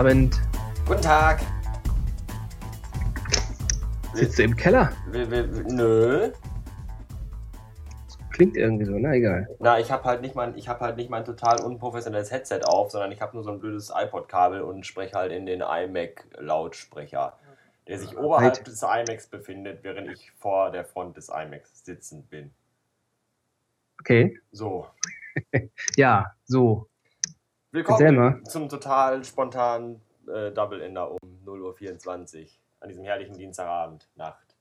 Abend. Guten Tag. Sitzt du im Keller? W- w- Nö. Klingt irgendwie so, na egal. Na, ich habe halt nicht ich habe halt nicht mein total unprofessionelles Headset auf, sondern ich habe nur so ein blödes iPod-Kabel und spreche halt in den iMac-Lautsprecher, der sich oberhalb Right. des iMacs befindet, während ich vor der Front des iMacs sitzend bin. Okay. So. Ja, so. Willkommen zum total spontanen äh, Double Ender um 0.24 Uhr an diesem herrlichen Dienstagabend, Nacht.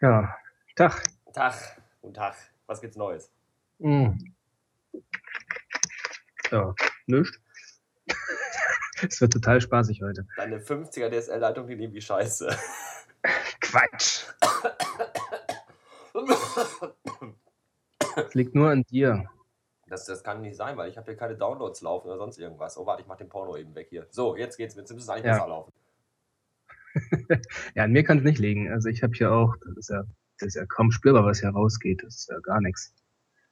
Ja. Tag. Tag, guten Tag. Was gibt's Neues? Hm. Ja, nichts. Es wird total spaßig heute. Deine 50er DSL-Leitung klingt irgendwie scheiße. Quatsch. Es liegt nur an dir. Das, das kann nicht sein, weil ich habe hier keine Downloads laufen oder sonst irgendwas. Oh, warte, ich mach den Porno eben weg hier. So, jetzt geht's. Jetzt müsste es eigentlich Ja. besser laufen. Ja, an mir kann es nicht liegen. Also ich habe hier auch, das ist ja, das ist ja kaum spürbar, was hier rausgeht. Das ist ja gar nichts.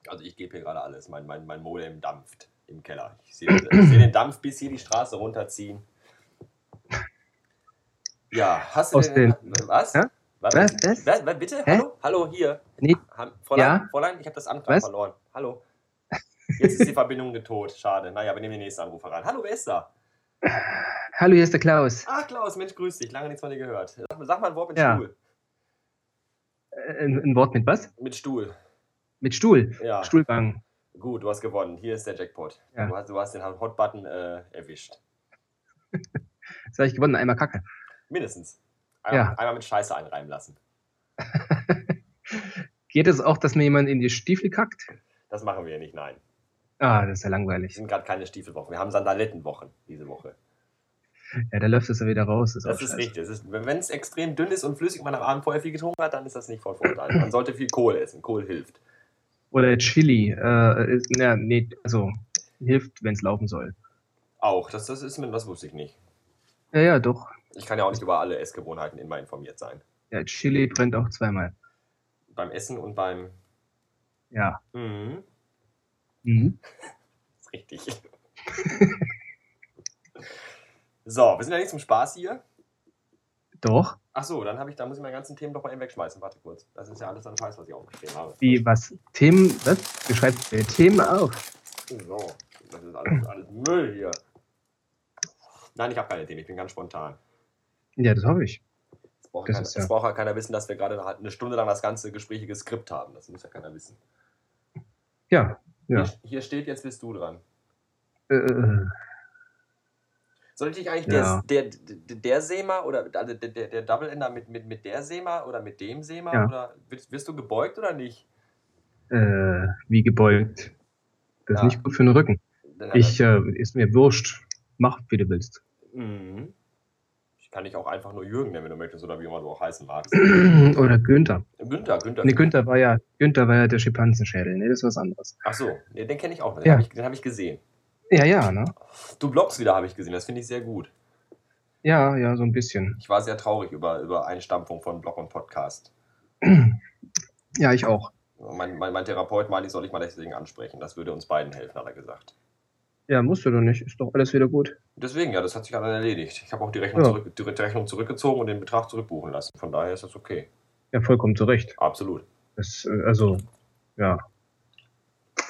Also ich gebe hier gerade alles. Mein, mein, mein Modem dampft im Keller. Ich sehe seh den Dampf bis hier die Straße runterziehen. Ja, hast du Aus denn... den- Was? Ja? Was? Was? Was? Bitte? Hä? Hallo? Hallo, hier. Nee. Fräulein, Ja? Fräulein, ich habe das Amt verloren. Hallo. Jetzt ist die Verbindung tot. Schade. Naja, wir nehmen den nächsten Anrufer ran. Hallo, wer ist da? Hallo, hier ist der Klaus. Ah, Klaus, Mensch, grüß dich. Lange nichts von dir gehört. Sag, sag mal ein Wort mit Ja. Stuhl. Äh, Ein, ein Wort mit was? Mit Stuhl. Mit Stuhl. Ja. Stuhlgang. Gut, du hast gewonnen. Hier ist der Jackpot. Ja. Du, hast, du hast den Hot-Button äh, erwischt. Jetzt habe ich gewonnen, einmal Kacke. Mindestens. Einmal, Ja. einmal mit Scheiße einreiben lassen. Geht es auch, dass mir jemand in die Stiefel kackt? Das machen wir nicht, nein. Ah, das ist ja Wir langweilig. sind gerade keine Stiefelwochen. Wir haben Sandalettenwochen diese Woche. Ja, da läuft es ja wieder raus. Das ist, Das ist richtig. Wenn es extrem dünn ist und flüssig und man am Abend vorher viel getrunken hat, dann ist das nicht von Vorteil. Man sollte viel Kohl essen. Kohl hilft. Oder Chili. Äh, ist, ja, nee, also hilft, wenn es laufen soll. Auch. Das, das ist mir, das wusste ich nicht. Ja, ja, doch. Ich kann ja auch nicht über alle Essgewohnheiten immer informiert sein. Ja, Chili brennt auch zweimal. Beim Essen und beim. Ja. Mhm. Mhm. ist richtig. so, wir sind ja nicht zum Spaß hier. Doch. Ach so, dann habe ich, da muss ich meine ganzen Themen doch mal eben wegschmeißen. Warte kurz. Das ist ja alles an Scheiß, was ich aufgeschrieben habe. Wie, was? Themen, was? Du schreibst äh, Themen auf. So, das ist alles, alles Müll hier. Nein, ich habe keine Themen, ich bin ganz spontan. Ja, das hoffe ich. Es braucht, Das kein, ist ja- es braucht ja keiner wissen, dass wir gerade eine Stunde lang das ganze gesprächige Skript haben. Das muss ja keiner wissen. Ja. Ja. Hier, hier steht, jetzt bist du dran. Äh, äh, Soll ich dich eigentlich Ja. der, der, der, Sema oder also der, der, der Double Ender mit, mit, mit der Sema oder mit dem Sema? Ja. Oder wirst, wirst du gebeugt oder nicht? äh, wie gebeugt. Das ist Ja. nicht gut für den Rücken. Ich, äh, ist mir wurscht. Mach, wie du willst. Mhm. Ich kann dich auch einfach nur Jürgen nennen, wenn du möchtest, oder wie immer du auch heißen magst. Oder Günther. Günther, Günther. Nee, Günther war ja, Günther war ja der Schimpansenschädel. Nee, das ist was anderes. Ach so, nee, den kenne ich auch. Den Ja. habe ich, hab ich gesehen. Ja, ja, ne? Du bloggst wieder, habe ich gesehen. Das finde ich sehr gut. Ja, ja, so ein bisschen. Ich war sehr traurig über, über Einstampfung von Blog und Podcast. Ja, ich auch. Mein, mein, mein Therapeut meinte, ich soll ich mal deswegen ansprechen. Das würde uns beiden helfen, hat er gesagt. Ja, musst du doch nicht. Ist doch alles wieder gut. Deswegen, ja, das hat sich dann erledigt. Ich habe auch die Rechnung, Ja. zurück, die Rechnung zurückgezogen und den Betrag zurückbuchen lassen. Von daher ist das okay. Ja, vollkommen zu Recht. Absolut. Das, äh, also, ja.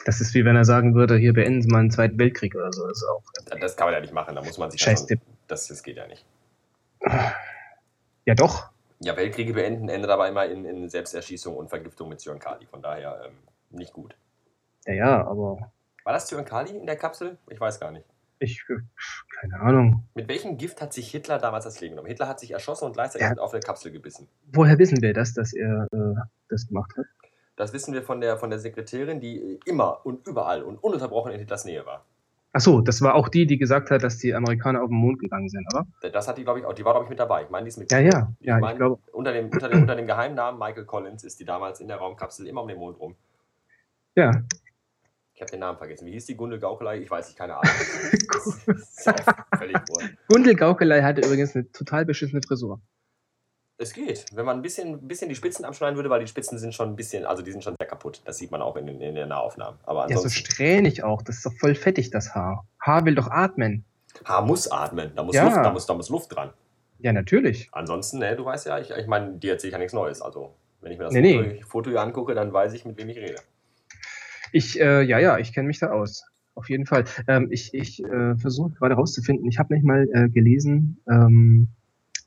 Das ist wie wenn er sagen würde, hier beenden Sie mal einen Zweiten Weltkrieg oder so. Das auch. Das kann man ja nicht machen. Da muss man sich Scheiß Tipp. das, das geht ja nicht. Ja, doch. Ja, Weltkriege beenden endet aber immer in, in Selbsterschießung und Vergiftung mit Zyankali. Von daher ähm, nicht gut. Ja, ja, aber War das Zyankali in der Kapsel? Ich weiß gar nicht. ich, äh, keine Ahnung. Mit welchem Gift hat sich Hitler damals das Leben genommen? Hitler hat sich erschossen und gleichzeitig Ja. auf eine Kapsel gebissen. Woher wissen wir das, dass er äh, das gemacht hat? Das wissen wir von der, von der Sekretärin, die immer und überall und ununterbrochen in Hitlers Nähe war. Ach so, das war auch die, die gesagt hat, dass die Amerikaner auf den Mond gegangen sind, oder? Das hat die, glaube ich, auch, die war, glaube ich, mit dabei. Ich meine, die ist mit. Ja, ja, ja, mein- ich glaube. Unter dem, unter, dem, unter dem Geheimnamen Michael Collins ist die damals in der Raumkapsel immer um den Mond rum. Ja. Ich habe den Namen vergessen. Wie hieß die Gundel Gaukelei? Ich weiß nicht, keine Ahnung. Das ist auch völlig wurscht. Gundel Gaukelei hatte übrigens eine total beschissene Frisur. Es geht. Wenn man ein bisschen, bisschen die Spitzen abschneiden würde, weil die Spitzen sind schon ein bisschen, also die sind schon sehr kaputt. Das sieht man auch in, den- in den Nahaufnahmen. Aber Ja, so ansonsten, strähnig auch. Das ist doch voll fettig, das Haar. Haar will doch atmen. Haar muss atmen. Da muss, Ja. Luft, da, muss, da muss Luft dran. Ja, natürlich. Ansonsten, ne, du weißt ja, ich, ich meine, dir erzähle ich ja nichts Neues. Also, wenn ich mir das Nee, Foto, nee. Foto hier angucke, dann weiß ich, mit wem ich rede. Ich, äh, ja, ja, ich kenne mich da aus. Auf jeden Fall. Ähm, ich ich äh, versuche gerade rauszufinden, ich habe nicht mal äh, gelesen, ähm,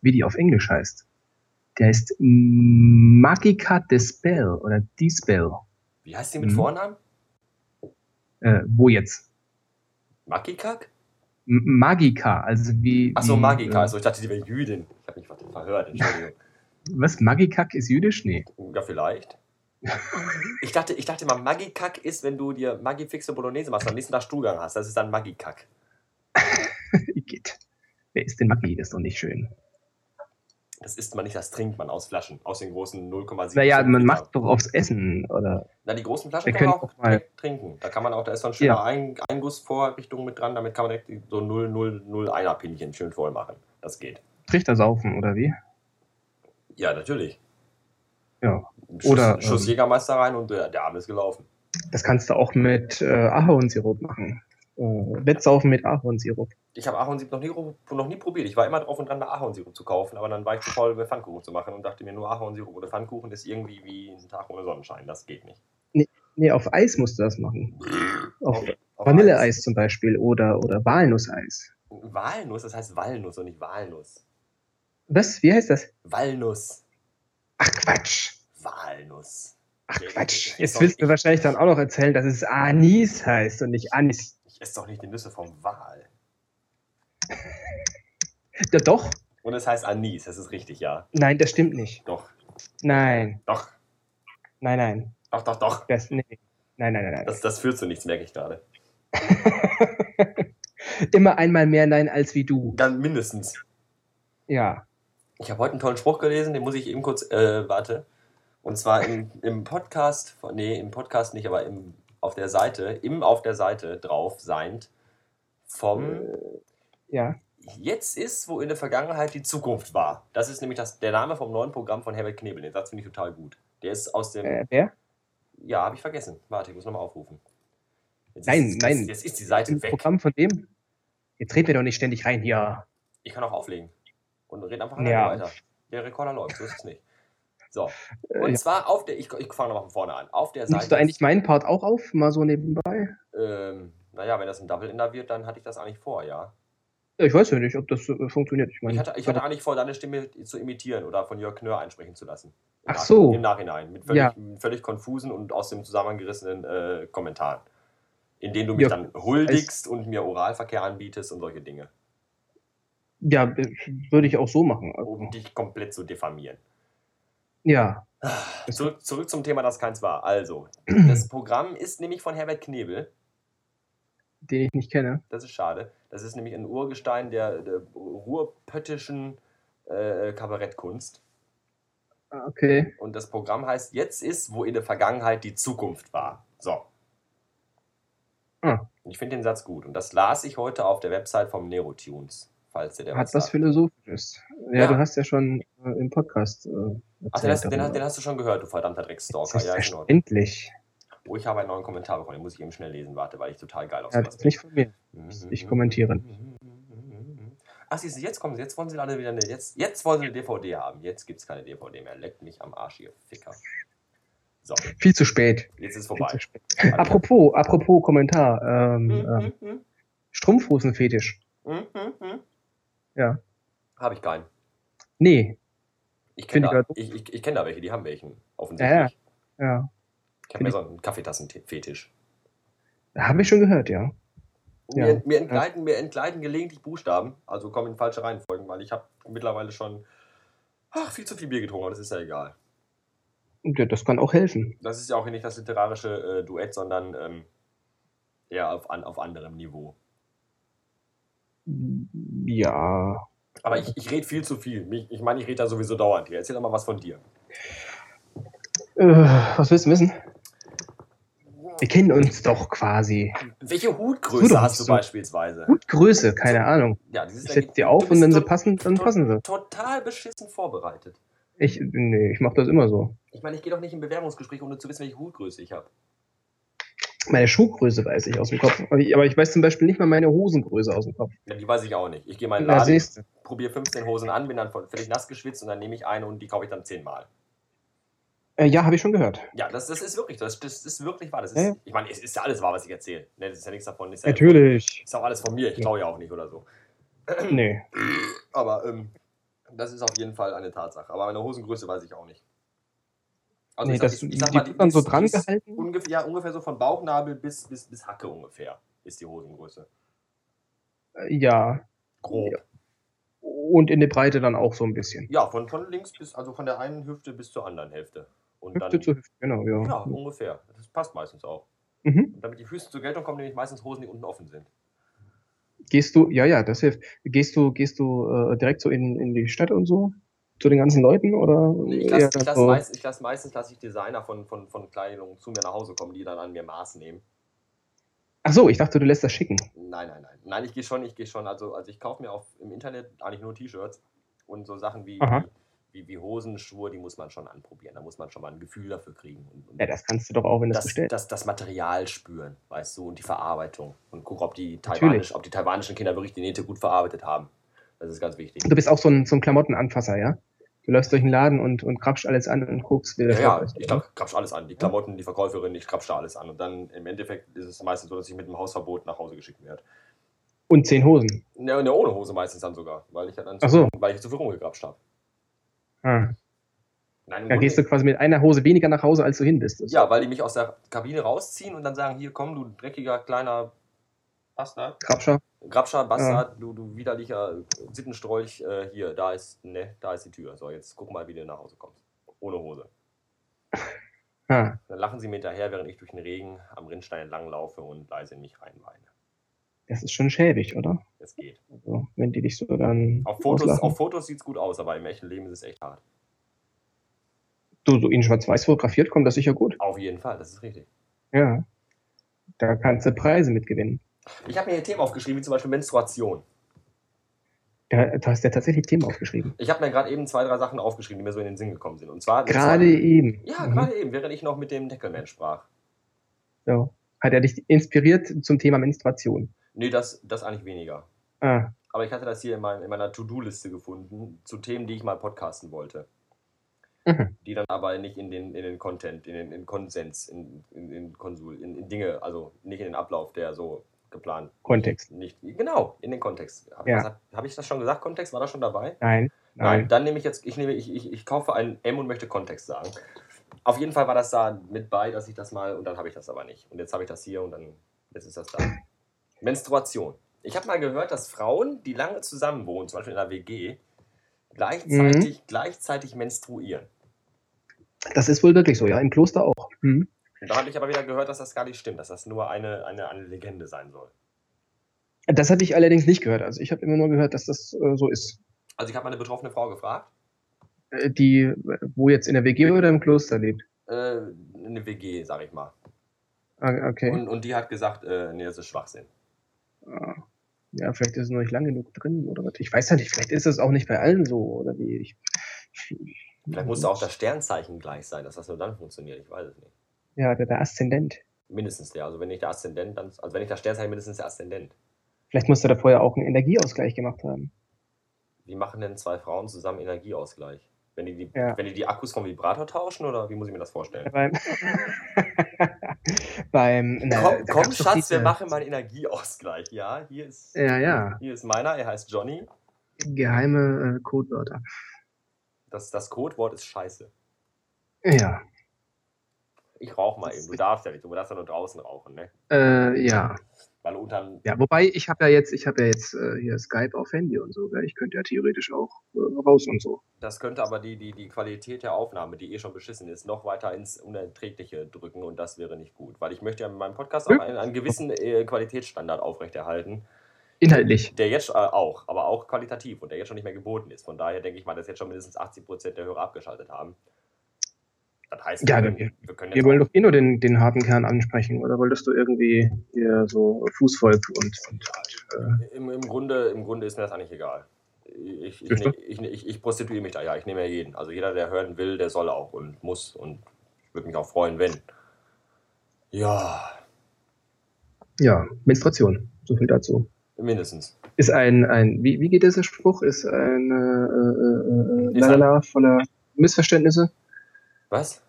wie die auf Englisch heißt. Der heißt Magica Dispel oder Dispel. Wie heißt die mit Mhm. Vornamen? Äh, wo jetzt? Makikak? M Magica, also wie. Achso, wie, Magika. Äh, Also, ich dachte, die wäre Jüdin. Ich habe mich verhört, Entschuldigung. was? Magikak ist jüdisch? Nee. Ja, vielleicht. Ich dachte, ich dachte mal, Magikak ist, wenn du dir Maggi-fixe Bolognese machst und am nächsten Tag Stuhlgang hast. Das ist dann Magikak. Geht. Wer ist denn Maggi? Das ist doch nicht schön. Das isst man nicht, das trinkt man aus Flaschen. Aus den großen 0,7. Naja, man macht doch aufs Essen, oder? Na, die großen Flaschen Wir kann man auch mal- trinken. Da kann man auch, da ist so ein schöner Ja. Ein Eingussvorrichtung mit dran. Damit kann man direkt so 0,001er Pinchen schön voll machen. Das geht. Trichter saufen, oder wie? Ja, natürlich. Ja. Schuss, Oder, Schuss ähm, Jägermeister rein und der, der Arm ist gelaufen. Das kannst du auch mit äh, Ahornsirup machen. Äh, Wettsaufen mit Ahornsirup. Ich habe Ahornsirup noch nie, noch nie probiert. Ich war immer drauf und dran, da Ahornsirup zu kaufen, aber dann war ich zu faul, mir Pfannkuchen zu machen und dachte mir, nur Ahornsirup oder Pfannkuchen ist irgendwie wie ein Tag ohne Sonnenschein. Das geht nicht. Nee, auf Eis musst du das machen. Auf auf Vanilleeis zum Beispiel oder, oder Walnusseis. Walnuss, das heißt Walnuss und nicht Walnuss. Was? Wie heißt das? Walnuss. Ach Quatsch. Walnuss. Ach Quatsch. Jetzt willst du wahrscheinlich dann auch noch erzählen, dass es Anis heißt und nicht Anis. Ich esse doch nicht die Nüsse vom Wal. Ja, doch. Und es heißt Anis, das ist richtig, ja. Nein, das stimmt nicht. Doch, Nein. doch, Nein, nein. doch, doch, doch. Das, nee. Nein, nein, nein, nein. Das, das führt zu nichts, merke ich gerade. Immer einmal mehr Nein als wie du. Ganz mindestens. Ja. Ich habe heute einen tollen Spruch gelesen, den muss ich eben kurz, äh, warte. Und zwar im, im Podcast, nee, im Podcast nicht, aber im, auf der Seite, im auf der Seite drauf seind vom Ja. Jetzt ist, wo in der Vergangenheit die Zukunft war. Das ist nämlich das, der Name vom neuen Programm von Herbert Knebel. Den Satz finde ich total gut. Der ist aus dem. Äh, wer? Ja, habe ich vergessen. Warte, ich muss nochmal aufrufen. Jetzt Nein, ist, nein. Jetzt, ist die Seite Im weg. Programm von dem? Jetzt red mir doch nicht ständig rein hier. Ich kann auch auflegen. Und red einfach Ja. weiter. Der Rekorder läuft, so ist es nicht. So. Äh, Und ja. zwar auf der. Ich, ich fange nochmal von vorne an. Auf der Nimmst Seite. du eigentlich meinen Part auch auf? Mal so nebenbei? ähm, naja, wenn das ein Double-Ender wird, dann hatte ich das eigentlich vor, ja. Ja, ich weiß ja nicht, ob das äh, funktioniert. Ich meine, Ich hatte, ich hatte eigentlich vor, deine Stimme zu imitieren oder von Jörg Knör einsprechen zu lassen. Im Ach so. Im Nachhinein. Mit völlig, Ja. völlig konfusen und aus dem Zusammenhang gerissenen äh, Kommentaren. In denen du mich dann huldigst und mir Oralverkehr anbietest und solche Dinge. ja, würde ich auch so machen. Also, Um dich komplett zu diffamieren. Ja, Zurück, zurück zum Thema, das keins war. Also, das Programm ist nämlich von Herbert Knebel. den ich nicht kenne. Das ist schade. Das ist nämlich ein Urgestein der, der ruhrpöttischen äh, Kabarettkunst. Ah, Okay. Und das Programm heißt Jetzt ist, wo in der Vergangenheit die Zukunft war. So. Ah. Ich finde den Satz gut. Und das las ich heute auf der Website vom Nerotunes, falls der Hat was sagt. Philosophisches. Ja, Ja. du hast ja schon äh, im Podcast. Äh, Ach, den hast, den, den hast du schon gehört, du verdammter Drecksstalker. Ja, genau. Selbstverständlich. Oh, ich habe einen neuen Kommentar bekommen, den muss ich eben schnell lesen. Warte, weil ich total geil auf Ja, das ist nicht von mir. bin. ich kommentiere. Ach, siehst du, jetzt kommen sie, jetzt wollen sie alle wieder eine, jetzt, jetzt wollen sie eine DVD haben. Jetzt gibt es keine DVD mehr. Leckt mich am Arsch, ihr Ficker. So, Viel zu spät. jetzt ist Viel vorbei. Apropos, apropos Kommentar. Ähm, Mhm, mhm, Strumpfhosenfetisch. mhm, mhm. Ja. Habe ich keinen. Nee. Ich kenne da, ich ich, ich, ich kenn da welche, die haben welchen. Offensichtlich. Ja. Ich habe mir so einen Kaffeetassen-Fetisch. Habe ich schon gehört, ja. Ja. Mir, mir, entgleiten, mir entgleiten gelegentlich Buchstaben, also kommen in falsche Reihenfolgen, weil ich habe mittlerweile schon ach, viel zu viel Bier getrunken, aber das ist ja egal. Ja, das kann auch helfen. Das ist ja auch nicht das literarische äh, Duett, sondern ähm, eher auf, an, auf anderem Niveau. Ja. Aber ich, ich rede viel zu viel. Ich, meine, ich rede da sowieso dauernd hier. Erzähl doch mal was von dir. Äh, was willst du wissen? Wir kennen uns doch quasi. Welche So Hutgröße doch hast du so. beispielsweise? Hutgröße, keine Ahnung. Ja, Ich setze die auf und wenn sie passen, dann passen sie. Total beschissen vorbereitet. Ich, nee, ich mache das immer so. Ich meine, ich gehe doch nicht in Bewerbungsgespräche, ohne zu wissen, welche Hutgröße ich habe. Meine Schuhgröße weiß ich aus dem Kopf. Aber ich, aber ich weiß zum Beispiel nicht mal meine Hosengröße aus dem Kopf. Ja, die weiß ich auch nicht. Ich gehe mal in den Na, Laden, probiere 15 Hosen an, bin dann völlig nass geschwitzt und dann nehme ich eine und die kaufe ich dann zehnmal. Äh, ja, habe ich schon gehört. Ja, das, das ist wirklich, das, das ist wirklich wahr. Das ist, Ja. Ich meine, es ist ja alles wahr, was ich erzähle. Ne, das ist ja nichts davon. Ist ja, Natürlich. Ist auch alles von mir. Ich klaue ja auch nicht oder so. Nee. Aber ähm, das ist auf jeden Fall eine Tatsache. Aber meine Hosengröße weiß ich auch nicht. Also nee, ich das, ich, die ich sag mal, wird dann so die dran die gehalten. Ungefähr, ja, ungefähr so von Bauchnabel bis, bis, bis Hacke ungefähr ist die Hosengröße. Äh, Ja. Grob. Ja. Und in der Breite dann auch so ein bisschen. Ja, von, von links bis, also von der einen Hüfte bis zur anderen Hälfte. Und Hüfte dann, zu Hüfte, genau, ja. ja, ungefähr. Das passt meistens auch. Mhm. Und damit die Füße zur Geltung kommen, nehme ich meistens Hosen, die unten offen sind. Gehst du, ja, ja, das hilft. Gehst du, gehst du äh, direkt so in, in die Stadt und so? Zu den ganzen Leuten oder? Ich lasse lass so- meist, lass meistens lasse ich Designer von, von, von Kleidung zu mir nach Hause kommen, die dann an mir Maß nehmen. Ach so, ich dachte, du lässt das schicken. Nein, nein, nein. Nein, ich gehe schon, ich gehe schon. Also, also ich kaufe mir auf, im Internet eigentlich nur T-Shirts und so Sachen wie, Aha. wie, wie Hosen, Schuhe, die muss man schon anprobieren. Da muss man schon mal ein Gefühl dafür kriegen. Und, und Ja, das kannst du doch auch, wenn du es das, bestellst. das, das Material spüren, weißt du, und die Verarbeitung. Und gucken, ob die. Taiwanisch, ob die taiwanischen Kinder wirklich die Nähte gut verarbeitet haben. Das ist ganz wichtig. Du bist auch so ein, so ein Klamottenanfasser, ja? Du läufst durch den Laden und, und krapscht alles an und guckst, wie Ja, das ja, ist. ich krapsch alles an. Die Klamotten, die Verkäuferin, ich krapsch da alles an. Und dann im Endeffekt ist es meistens so, dass ich mit einem Hausverbot nach Hause geschickt werde. Und zehn Hosen. Ja, ne, ohne Hose meistens dann sogar, weil ich ja dann so. weil ich zu viel rumgekrapscht habe. Ah. Nein, Da gehst du quasi mit einer Hose weniger nach Hause, als du hin bist. Ja, weil die mich aus der Kabine rausziehen und dann sagen, hier komm, du dreckiger kleiner Bastard, Krapscher. Grabscher Bastard, du, du widerlicher Sittenstrolch, äh, hier, da ist, ne, da ist die Tür. So, jetzt guck mal, wie du nach Hause kommst. Ohne Hose. Ah. Dann lachen sie mir hinterher, während ich durch den Regen am Rinnstein entlang laufe und leise in mich reinweine. Das ist schon schäbig, oder? Es geht. Also, wenn die dich so dann. Auf Fotos, auslachen. auf Fotos sieht es gut aus, aber im echten Leben ist es echt hart. Du, so in Schwarz-Weiß fotografiert, kommt das sicher gut. Auf jeden Fall, das ist richtig. Ja. Da kannst du Preise mitgewinnen. Ich habe mir hier Themen aufgeschrieben, wie zum Beispiel Menstruation. Da, du hast ja tatsächlich Themen aufgeschrieben. Ich habe mir gerade eben zwei, drei Sachen aufgeschrieben, die mir so in den Sinn gekommen sind. Und zwar. Gerade eben. Ja, Mhm. gerade eben, während ich noch mit dem Deckelman sprach. So. Hat er dich inspiriert zum Thema Menstruation? Nee, das, das eigentlich weniger. Ah, Aber ich hatte das hier in, mein, in meiner To-Do-Liste gefunden, zu Themen, die ich mal podcasten wollte. Mhm. Die dann aber nicht in den, in den Content, in den in Konsens, in, in, in Konsul, in, in Dinge, also nicht in den Ablauf, der so geplant. Kontext. Nicht, genau, in den Kontext. Habe Ja. hab ich das schon gesagt? Kontext? War das schon dabei? Nein. Nein, Nein. dann nehme ich jetzt, ich nehme, ich, ich, ich kaufe ein M und möchte Kontext sagen. Auf jeden Fall war das da mit bei, dass ich das mal, und dann habe ich das aber nicht. Und jetzt habe ich das hier und dann, jetzt ist das da. Menstruation. Ich habe mal gehört, dass Frauen, die lange zusammen wohnen, zum Beispiel in einer WG, gleichzeitig, Mhm. gleichzeitig menstruieren. Das ist wohl wirklich so, ja. Im Kloster auch. Mhm. Da habe ich aber wieder gehört, dass das gar nicht stimmt, dass das nur eine, eine, eine Legende sein soll. Das habe ich allerdings nicht gehört. Also ich habe immer nur gehört, dass das äh, so ist. Also ich habe meine betroffene Frau gefragt, Äh, die, wo jetzt in der WG oder im Kloster lebt. äh, eine WG, sag ich mal. Ah, okay. Und, und die hat gesagt, äh, nee, das ist Schwachsinn. Ah. Ja, vielleicht ist es noch nicht lang genug drin oder was. Ich weiß ja nicht, vielleicht ist es auch nicht bei allen so oder wie. Ich, Vielleicht muss auch das Sternzeichen gleich sein, dass das nur dann funktioniert. Ich weiß es nicht. Ja, der, der Aszendent. Mindestens der. Also wenn nicht der Aszendent, dann, also wenn nicht das Sternzeichen, mindestens der Aszendent. Vielleicht musste da vorher auch einen Energieausgleich gemacht haben. Wie machen denn zwei Frauen zusammen Energieausgleich? Wenn die die, Ja. wenn die, die Akkus vom Vibrator tauschen oder wie muss ich mir das vorstellen? Beim, beim na, komm, komm Schatz, wir machen mal einen Energieausgleich. Ja, hier ist, Ja, ja. hier ist meiner, er heißt Johnny. Geheime äh, Codewörter. Das, das Codewort ist Scheiße. Ja. Ich rauche mal eben. Du darfst ja nicht, du darfst ja nur draußen rauchen, ne? Äh, ja. Weil unterm. Ja, wobei ich habe ja jetzt, ich habe ja jetzt äh, hier Skype auf Handy und so, gell? ich könnte ja theoretisch auch äh, raus und so. Das könnte aber die, die, die Qualität der Aufnahme, die eh schon beschissen ist, noch weiter ins Unerträgliche drücken und das wäre nicht gut. Weil ich möchte ja mit meinem Podcast auch einen, einen gewissen äh, Qualitätsstandard aufrechterhalten, Inhaltlich. der jetzt äh, auch, aber auch qualitativ und der jetzt schon nicht mehr geboten ist. Von daher denke ich mal, dass jetzt schon mindestens 80% der Hörer abgeschaltet haben. Das heißt, Ja, wir, wir- können Wir wollen doch eh nur den, den harten Kern ansprechen, oder wolltest du irgendwie hier so Fußvolk und, und äh, im, im, Grunde, im Grunde ist mir das eigentlich egal. Ich, ich, ich, ich, ich prostituiere mich da, ja. Ich nehme ja jeden. Also jeder, der hören will, der soll auch und muss. Und würde mich auch freuen, wenn. Ja, Ja, Menstruation. So viel dazu. mindestens. Ist ein, ein wie, wie geht dieser Spruch? Ist ein äh, äh, äh, Ist lalala voller Missverständnisse? Was?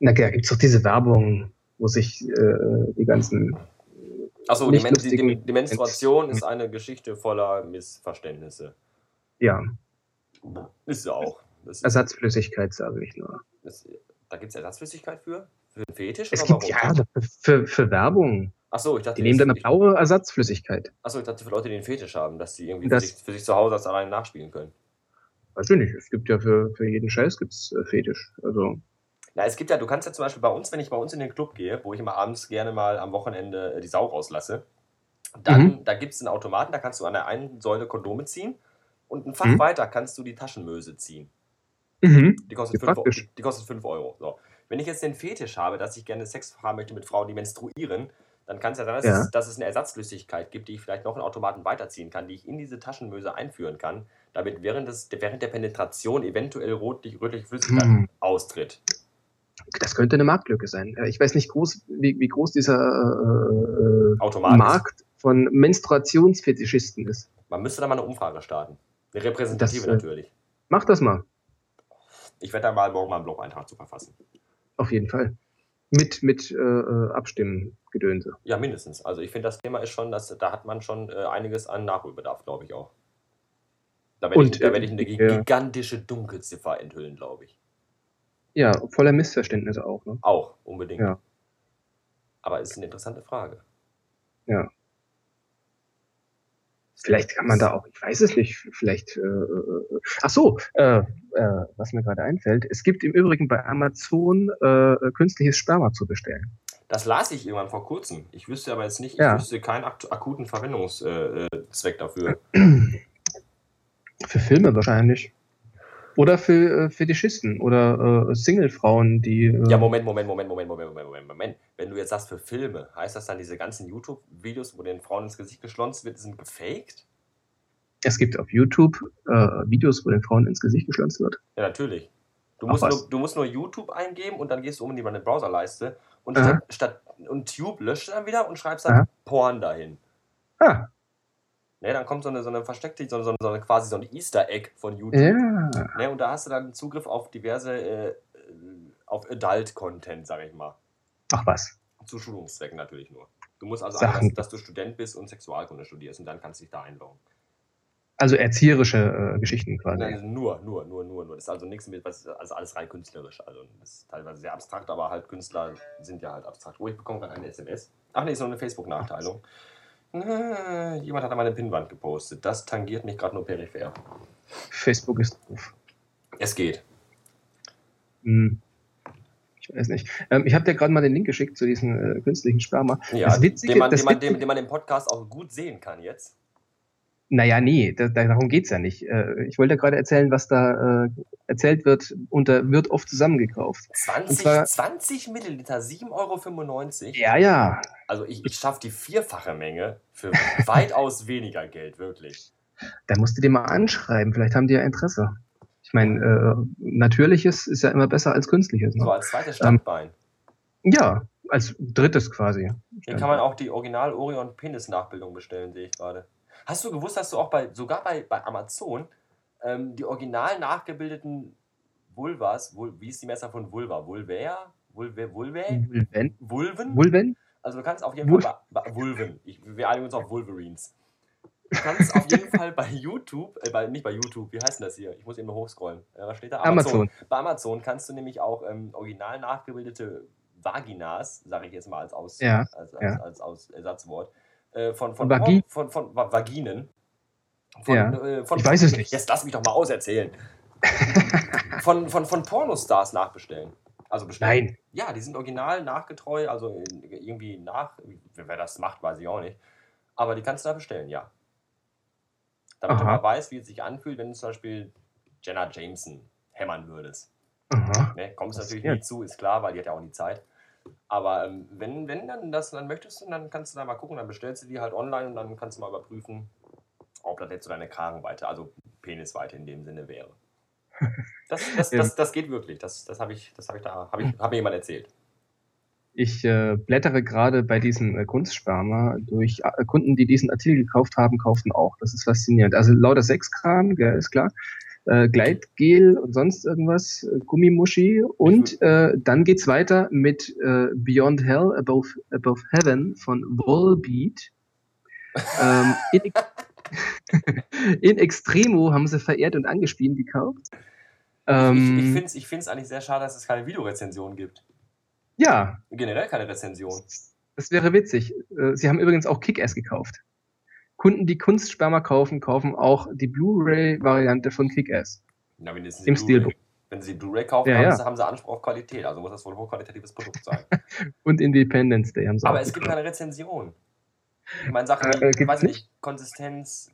Na, da gibt's doch diese Werbung, wo sich äh, die ganzen. Achso, die, Men die, die, Menstruation ist eine Geschichte voller Missverständnisse. Ja, Ist sie auch. Das Ersatzflüssigkeit, sage ich nur. das, da gibt es Ersatzflüssigkeit für? Für den Fetisch? Es gibt warum? ja für, für Werbung. Achso, ich dachte, Die nehmen dann eine blaue Ersatzflüssigkeit. achso, ich dachte für Leute, die einen Fetisch haben, dass die irgendwie für Das- sich, für sich zu Hause das allein nachspielen können. Weiß ich nicht. Es gibt ja für, für jeden Scheiß gibt's äh, Fetisch. Also, Na, es gibt ja, du kannst ja zum Beispiel bei uns, wenn ich bei uns in den Club gehe, wo ich immer abends gerne mal am Wochenende äh, die Sau rauslasse, dann, Mhm. da gibt es einen Automaten, da kannst du an der einen Säule Kondome ziehen und ein Fach Mhm. weiter kannst du die Taschenmöse ziehen. mhm. Die kostet 5 praktisch. die, die kostet fünf Euro. So. Wenn ich jetzt den Fetisch habe, dass ich gerne Sex haben möchte mit Frauen, die menstruieren, dann kann es ja sein, dass, Ja. Es, dass es eine Ersatzflüssigkeit gibt, die ich vielleicht noch einen Automaten weiterziehen kann, die ich in diese Taschenmöse einführen kann, damit während, des, während der Penetration eventuell rotlich, rötliche Flüssigkeit Hm. austritt. Das könnte eine Marktlücke sein. Äh, Ich weiß nicht groß, wie, wie groß dieser äh, äh. Markt von Menstruationsfetischisten ist. Man müsste da mal eine Umfrage starten. Eine repräsentative Das, äh, natürlich. Mach das mal. Ich werde da mal morgen mal einen Blog-Eintrag zu verfassen. Auf jeden Fall. Mit, mit äh, äh, Abstimmgedönse. Ja, mindestens. Also ich finde, das Thema ist schon, dass, da hat man schon äh, einiges an Nachholbedarf, glaube ich auch. Da werde ich, da äh, werde ich eine ja. gigantische Dunkelziffer enthüllen, glaube ich. Ja, voller Missverständnisse auch. Ne? Auch, unbedingt. Ja. Aber es ist eine interessante Frage. Ja. Vielleicht kann man da auch, ich weiß es nicht, vielleicht. Äh, äh, ach so, äh, äh, was mir gerade einfällt: Es gibt im Übrigen bei Amazon äh, künstliches Sperma zu bestellen. Das las ich irgendwann vor kurzem. Ich wüsste aber jetzt nicht, ich wüsste keinen akuten Verwendungszweck äh, äh, dafür. Für Filme wahrscheinlich. Oder für äh, Fetischisten oder äh, Singlefrauen, die. Äh ja, Moment, Moment, Moment, Moment, Moment, Moment, Moment, Wenn du jetzt sagst für Filme, heißt das dann diese ganzen YouTube-Videos, wo den Frauen ins Gesicht geschlonzt wird, sind gefaked? Es gibt auf YouTube äh, Videos, wo den Frauen ins Gesicht geschlonzt wird. Ja, natürlich. Du musst, nur, du musst, nur, YouTube eingeben und dann gehst du um in die Browserleiste und Aha. statt, statt und Tube löscht dann wieder und schreibst Aha. dann Porn dahin. Ah, Ne, dann kommt so eine, so eine versteckte, so eine, so eine, quasi so ein Easter Egg von YouTube. ja. Ne, und da hast du dann Zugriff auf diverse, äh, auf Adult-Content, sag ich mal. Ach was. Zu Schulungszwecken natürlich nur. Du musst also angeben, dass, dass du Student bist und Sexualkunde studierst und dann kannst du dich da einloggen. Also erzieherische äh, Geschichten quasi. Nein, nur, nur, nur, nur, nur. Das ist also nichts mit, was, also alles rein künstlerisch. Also das ist teilweise sehr abstrakt, aber halt Künstler sind ja halt abstrakt. Oh, ich bekomme gerade eine SMS. Ach nee, ist nur eine Facebook-Nachteilung. Jemand hat an meine Pinnwand gepostet. Das tangiert mich gerade nur peripher. Facebook ist doof. Es geht. Hm. Ich weiß nicht. Ähm, ich habe dir gerade mal den Link geschickt zu diesem äh, künstlichen Sperma. Ja, das Witzige, den, man, das den, man, den, den man im Podcast auch gut sehen kann jetzt. Naja, nee, da, da- darum geht's ja nicht. Äh, ich wollte ja gerade erzählen, was da äh, erzählt wird und da wird oft zusammengekauft. 20, zwar- 20 Milliliter, 7,95 Euro. Ja, ja. Also ich, ich schaffe die vierfache Menge für weitaus weniger Geld, wirklich. Da musst du dir mal anschreiben. Vielleicht haben die ja Interesse. Ich meine, äh, natürliches ist ja immer besser als künstliches. So Ne? als zweites Standbein. Ja, als drittes quasi. Hier kann man auch die Original Orion Penis Nachbildung bestellen, sehe ich gerade. Hast du gewusst, dass du auch bei sogar bei, bei Amazon ähm, die original nachgebildeten Vulvas, Vul, wie ist die Messer von Vulva? Vulvär? Vulvä? Vulvä? Vulven? Vulven? Vulven? Also du kannst auf jeden Wul- Fall bei, bei Vulven. Ich, wir einigen uns auf Wolverines. Du kannst auf jeden Fall bei YouTube, äh, bei, nicht bei YouTube, wie heißt denn das hier? Ich muss eben nur hochscrollen. Äh, was steht da? Amazon. Bei Amazon kannst du nämlich auch ähm, original nachgebildete Vaginas, sage ich jetzt mal als, Aus, Ja, als, als, ja. als, als Ersatzwort, äh, von, von, Vagi- von, von, von Vaginen. Von, Ja. äh, von, Ich weiß es nicht. Jetzt lass mich doch mal auserzählen. von, von, von Pornostars nachbestellen. Also bestellen. Nein. Ja, die sind original nachgetreu, also irgendwie nach. Wer das macht, weiß ich auch nicht. Aber die kannst du da bestellen, ja. Damit du Aha. mal weißt, wie es sich anfühlt, wenn du zum Beispiel Jenna Jameson hämmern würdest. Ne? Kommst natürlich nie zu, ist klar, weil die hat ja auch nie Zeit. Aber ähm, wenn, wenn dann das dann möchtest, dann kannst du da mal gucken, dann bestellst du die halt online und dann kannst du mal überprüfen, ob das jetzt so deine Kragenweite, also Penisweite in dem Sinne wäre. Das, das, das, das geht wirklich. Das, das habe ich, das hab ich da, habe ich, hab mir jemand erzählt. Ich äh, blättere gerade bei diesem äh, Kunstsperma durch äh, Kunden, die diesen Artikel gekauft haben, kauften auch. Das ist faszinierend. Also lauter Sexkram, gell, ist klar. Äh, Gleitgel und sonst irgendwas, äh, Gummimuschi. Und äh, dann geht's weiter mit äh, Beyond Hell, Above, Above Heaven von Volbeat. ähm, in, in Extremo haben sie verehrt und angespielt gekauft. ich Ähm, ich finde es ich find's eigentlich sehr schade, dass es keine Videorezension gibt. ja, Generell keine Rezension. Das wäre witzig. Äh, Sie haben übrigens auch Kick-Ass gekauft. Kunden, die Kunstsperma kaufen, kaufen auch die Blu-ray-Variante von Kick-Ass. Na, wenn, sie Im Blu-ray- Steelbook. wenn sie Blu-ray kaufen, Ja, haben, ja. Sie, haben sie Anspruch auf Qualität. Also muss das wohl ein hochqualitatives Produkt sein. Und Independence Day haben sie Aber es gibt keine Rezension. Ich meine, Sachen wie, äh, gibt's weiß nicht? Konsistenz,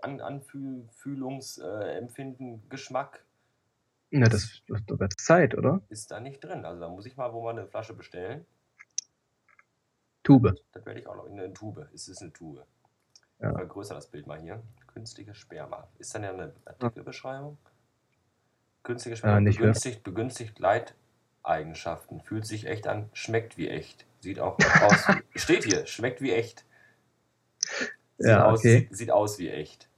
An Anfühlungsempfinden, äh, Geschmack Na, das, das, das wird Zeit, oder? ist da nicht drin. Also da muss ich mal wo mal eine Flasche bestellen. Tube. Das werde ich auch noch in eine Tube. Es ist eine Tube. Ja. Ich vergrößere das Bild mal hier. Künstliche Sperma. Ist dann ja eine Artikelbeschreibung. Künstliche Sperma Ja, nicht begünstigt, begünstigt Leiteigenschaften. Fühlt sich echt an, schmeckt wie echt. Sieht auch aus. steht hier, schmeckt wie echt. Sieht, Ja, aus, okay. sieht, sieht aus wie echt.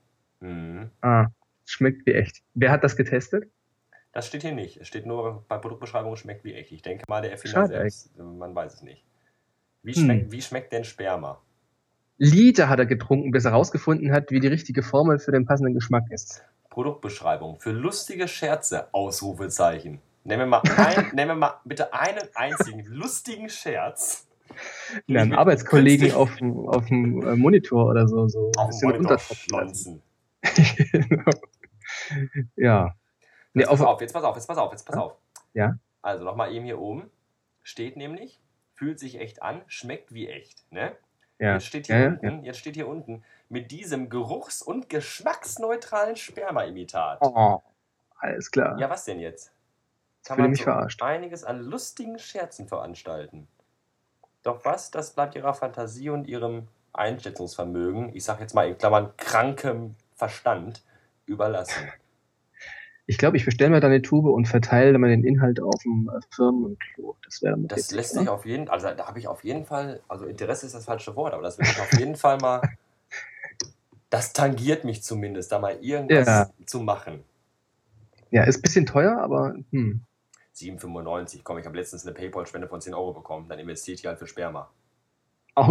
Mhm. Ah, schmeckt wie echt. Wer hat das getestet? Das steht hier nicht. Es steht nur bei Produktbeschreibung schmeckt wie echt. Ich denke mal, der Erfinder Schade selbst. Man weiß es nicht. Wie Hm. schmeckt, wie schmeckt denn Sperma? Liter hat er getrunken, bis er herausgefunden hat, wie die richtige Formel für den passenden Geschmack ist. Produktbeschreibung. Für lustige Scherze, Ausrufezeichen. Nehmen wir mal, ein, nehmen wir mal bitte einen einzigen lustigen Scherz. Ja, einen Arbeitskollegen auf dem, auf dem äh, Monitor oder so. so auf ein dem Monitor untertropfen lassen. schlonzen. Genau. ja. Nee, Jetzt pass auf, auf, jetzt pass auf, jetzt pass auf, jetzt pass auf. Ja. Also nochmal eben hier oben. Steht nämlich, fühlt sich echt an, schmeckt wie echt. Ne? Ja. Jetzt steht hier Ja, unten, jetzt steht hier unten, mit diesem geruchs- und geschmacksneutralen Spermaimitat. Oh, alles klar. Ja, was denn jetzt? Kann man mich so verarscht. einiges an lustigen Scherzen veranstalten. Doch was, das bleibt ihrer Fantasie und ihrem Einschätzungsvermögen, ich sag jetzt mal in Klammern krankem Verstand, überlassen. Ich glaube, ich bestelle mir da eine Tube und verteile mal den Inhalt auf dem äh, Firmenklo. Das wäre Das lässt sich auf jeden also da habe ich auf jeden Fall, also Interesse ist das falsche Wort, aber das will ich auf jeden Fall mal, das tangiert mich zumindest, da mal irgendwas Ja. zu machen. Ja, ist ein bisschen teuer, aber hm. 7,95, komm, ich habe letztens eine Paypal-Spende von 10 Euro bekommen, dann investiert ich halt für Sperma. Auch.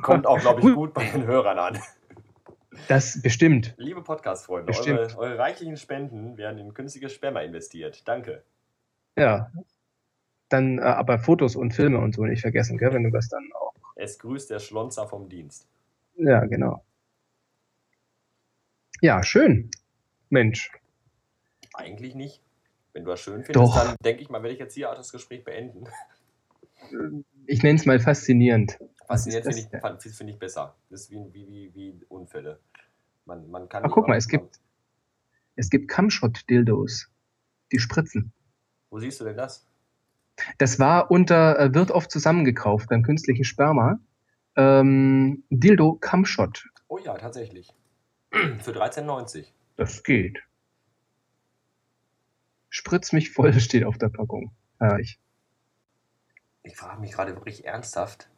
Kommt auch, glaube ich, gut bei den Hörern an. Das bestimmt. Liebe Podcast-Freunde, eure, eure reichlichen Spenden werden in künstliches Sperma investiert. Danke. Ja. Dann äh, aber Fotos und Filme und so nicht vergessen, gell, wenn du das dann auch. Es grüßt der Schlonzer vom Dienst. Ja, genau. Ja, schön. Mensch. Eigentlich nicht. Wenn du das schön findest, Doch. dann denke ich mal, werde ich jetzt hier auch das Gespräch beenden. Ich nenne es mal faszinierend. Was Faszinierend ist finde ich, finde ich besser. Das ist wie, wie, wie, Unfälle. Man, man kann die guck mal, es gibt, es gibt Camshot-Dildos. Die spritzen. Wo siehst du denn das? Das war unter, äh, wird oft zusammengekauft beim künstlichen Sperma. Ähm, Dildo Camshot. Oh ja, tatsächlich. Für 13,90. Das geht. Spritz mich voll steht auf der Packung. Ja, ich. Ich frage mich gerade wirklich ernsthaft.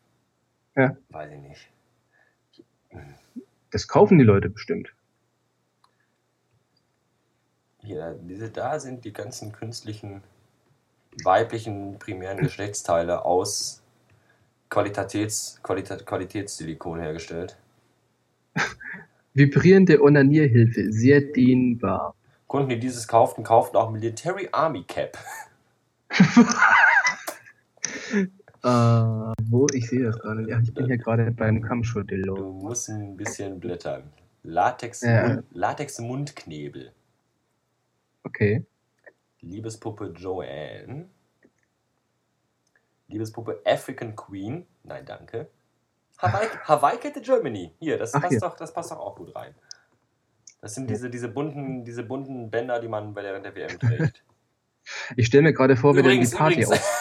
Ja. Weiß ich nicht. Das kaufen die Leute bestimmt. Diese, da sind die ganzen künstlichen weiblichen primären Geschlechtsteile aus Qualitäts, Qualita, Qualitätssilikon hergestellt. Vibrierende Onanierhilfe, sehr dehnbar. Kunden, die dieses kauften, kauften auch Military Army Cap. Äh, wo? Ich sehe das gerade. Ja, ich bin hier gerade beim Du Camshot-Dildo. musst ein bisschen blättern. Latex, Ja. Latex Mundknebel. Okay. Liebespuppe Joanne. Liebespuppe African Queen. Nein, danke. Hawaii, Hawaii Kette Germany. Hier, das Ach, passt, hier. Doch, das passt doch auch gut rein. Das sind diese, diese, bunten, diese bunten Bänder, die man bei der, der WM trägt. Ich stelle mir gerade vor, wie dann die Übrigens, Party übrigens, auf.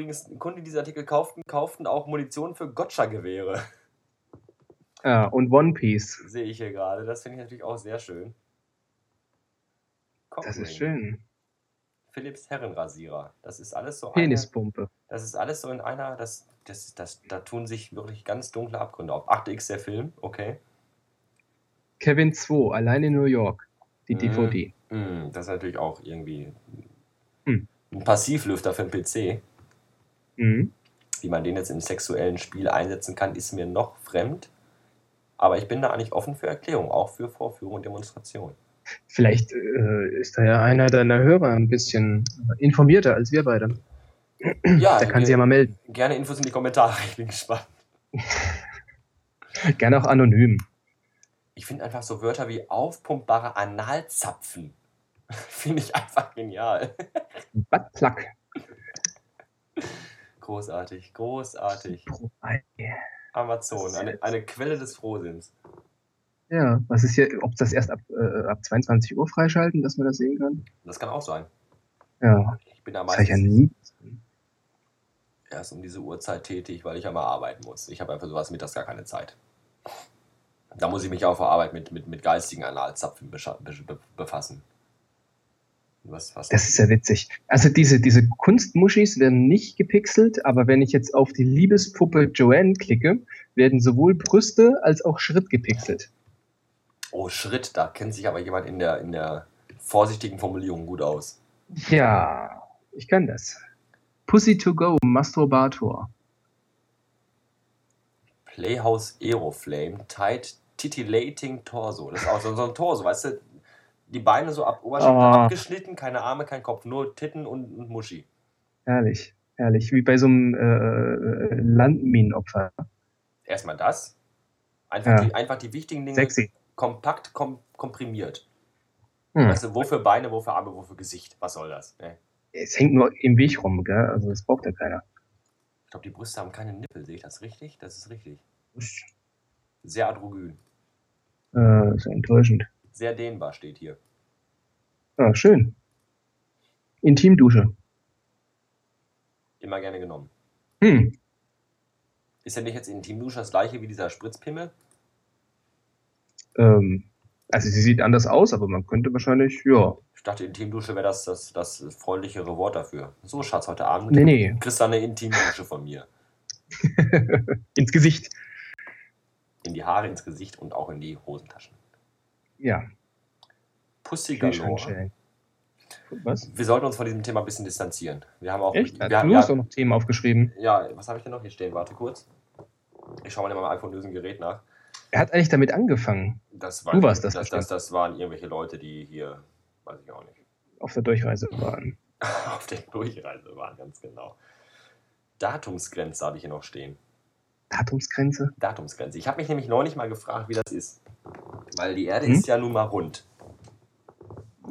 Übrigens, Kunden, die diesen Artikel kauften, kauften auch Munition für Gotcha-Gewehre. Ja, und One Piece. Sehe ich hier gerade. Das finde ich natürlich auch sehr schön. Das ist Cockring. schön. Philips Herrenrasierer. Das ist alles so eine, Penispumpe. Das ist alles so in einer, das, das, das, da tun sich wirklich ganz dunkle Abgründe auf. 8x der Film, okay. Kevin 2, allein in New York. Die Mhm. DVD. Hm, das ist natürlich auch irgendwie Hm. ein Passivlüfter für den PC. Mhm. Wie man den jetzt im sexuellen Spiel einsetzen kann, ist mir noch fremd. Aber ich bin da eigentlich offen für Erklärung, auch für Vorführung und Demonstration. Vielleicht äh, ist da ja einer deiner Hörer ein bisschen informierter als wir beide. Ja, Der kann sich ja mal melden. gerne Infos in die Kommentare. Ich bin gespannt. Gerne auch anonym. Ich finde einfach so Wörter wie aufpumpbare Analzapfen. finde ich einfach genial. Buttplug. Großartig, großartig. Amazon, eine, eine Quelle des Frohsinns. Ja, was ist hier, ob das erst ab, äh, ab 22 Uhr freischalten, dass man das sehen kann? Das kann auch sein. Ja, Ich bin da ich ja meistens nie. erst um diese Uhrzeit tätig, weil ich ja mal arbeiten muss. Ich habe einfach sowas mittags gar keine Zeit. Da muss ich mich auf der Arbeit mit, mit, mit geistigen Analzapfen befassen. Was, was Das ist ja witzig. Also diese, diese Kunstmuschis werden nicht gepixelt, aber wenn ich jetzt auf die Liebespuppe Joanne klicke, werden sowohl Brüste als auch Schritt gepixelt. oh, Schritt, da kennt sich aber jemand in der, in der vorsichtigen Formulierung gut aus. Ja, ich kann das. Pussy to go, Masturbator. Playhouse Aeroflame, tight titillating Torso. Das ist auch so, so ein Torso, weißt du? Die Beine so ab Oberschenkel Oh. abgeschnitten, keine Arme, kein Kopf, nur Titten und, und Muschi. Herrlich, herrlich. Wie bei so einem äh, Landminenopfer. Erstmal das. Einfach, Ja. die, einfach die wichtigen Dinge Sexy. kompakt kom komprimiert. Hm. Weißt du, wofür Beine, wofür Arme, wofür Gesicht? Was soll das? Ne? Es hängt nur im Weg rum, gell? Also das braucht ja keiner. Ich glaube, die Brüste haben keine Nippel. Sehe ich das richtig? Das ist richtig. Sehr androgyn. äh, ist ja enttäuschend. Sehr dehnbar steht hier. Ja, schön. Intimdusche. Immer gerne genommen. Hm. Ist ja nicht jetzt Intimdusche das gleiche wie dieser Spritzpimmel? Ähm, also sie sieht anders aus, aber man könnte wahrscheinlich, ja. Ich dachte, Intimdusche wäre das, das, das freundlichere Wort dafür. So, Schatz, heute Abend Nee, nee. kriegst du eine Intimdusche von mir. Ins Gesicht. In die Haare, ins Gesicht und auch in die Hosentaschen. Ja. Pussy Galore. Fischhandschellen. Was? Wir sollten uns von diesem Thema ein bisschen distanzieren. Wir haben auch. Echt? Wir du haben, hast ja, auch noch Themen aufgeschrieben. ja, was habe ich denn noch hier stehen? Warte kurz. Ich schaue mal in meinem iPhone-lösen Gerät nach. Er hat eigentlich damit angefangen, Das Du warst das das, das, das waren irgendwelche Leute, die hier, weiß ich auch nicht, auf der Durchreise waren. auf der Durchreise waren, ganz genau. Datumsgrenze habe ich hier noch stehen. Datumsgrenze? Datumsgrenze. Ich habe mich nämlich neulich mal gefragt, wie das ist. Weil die Erde Hm? ist ja nun mal rund.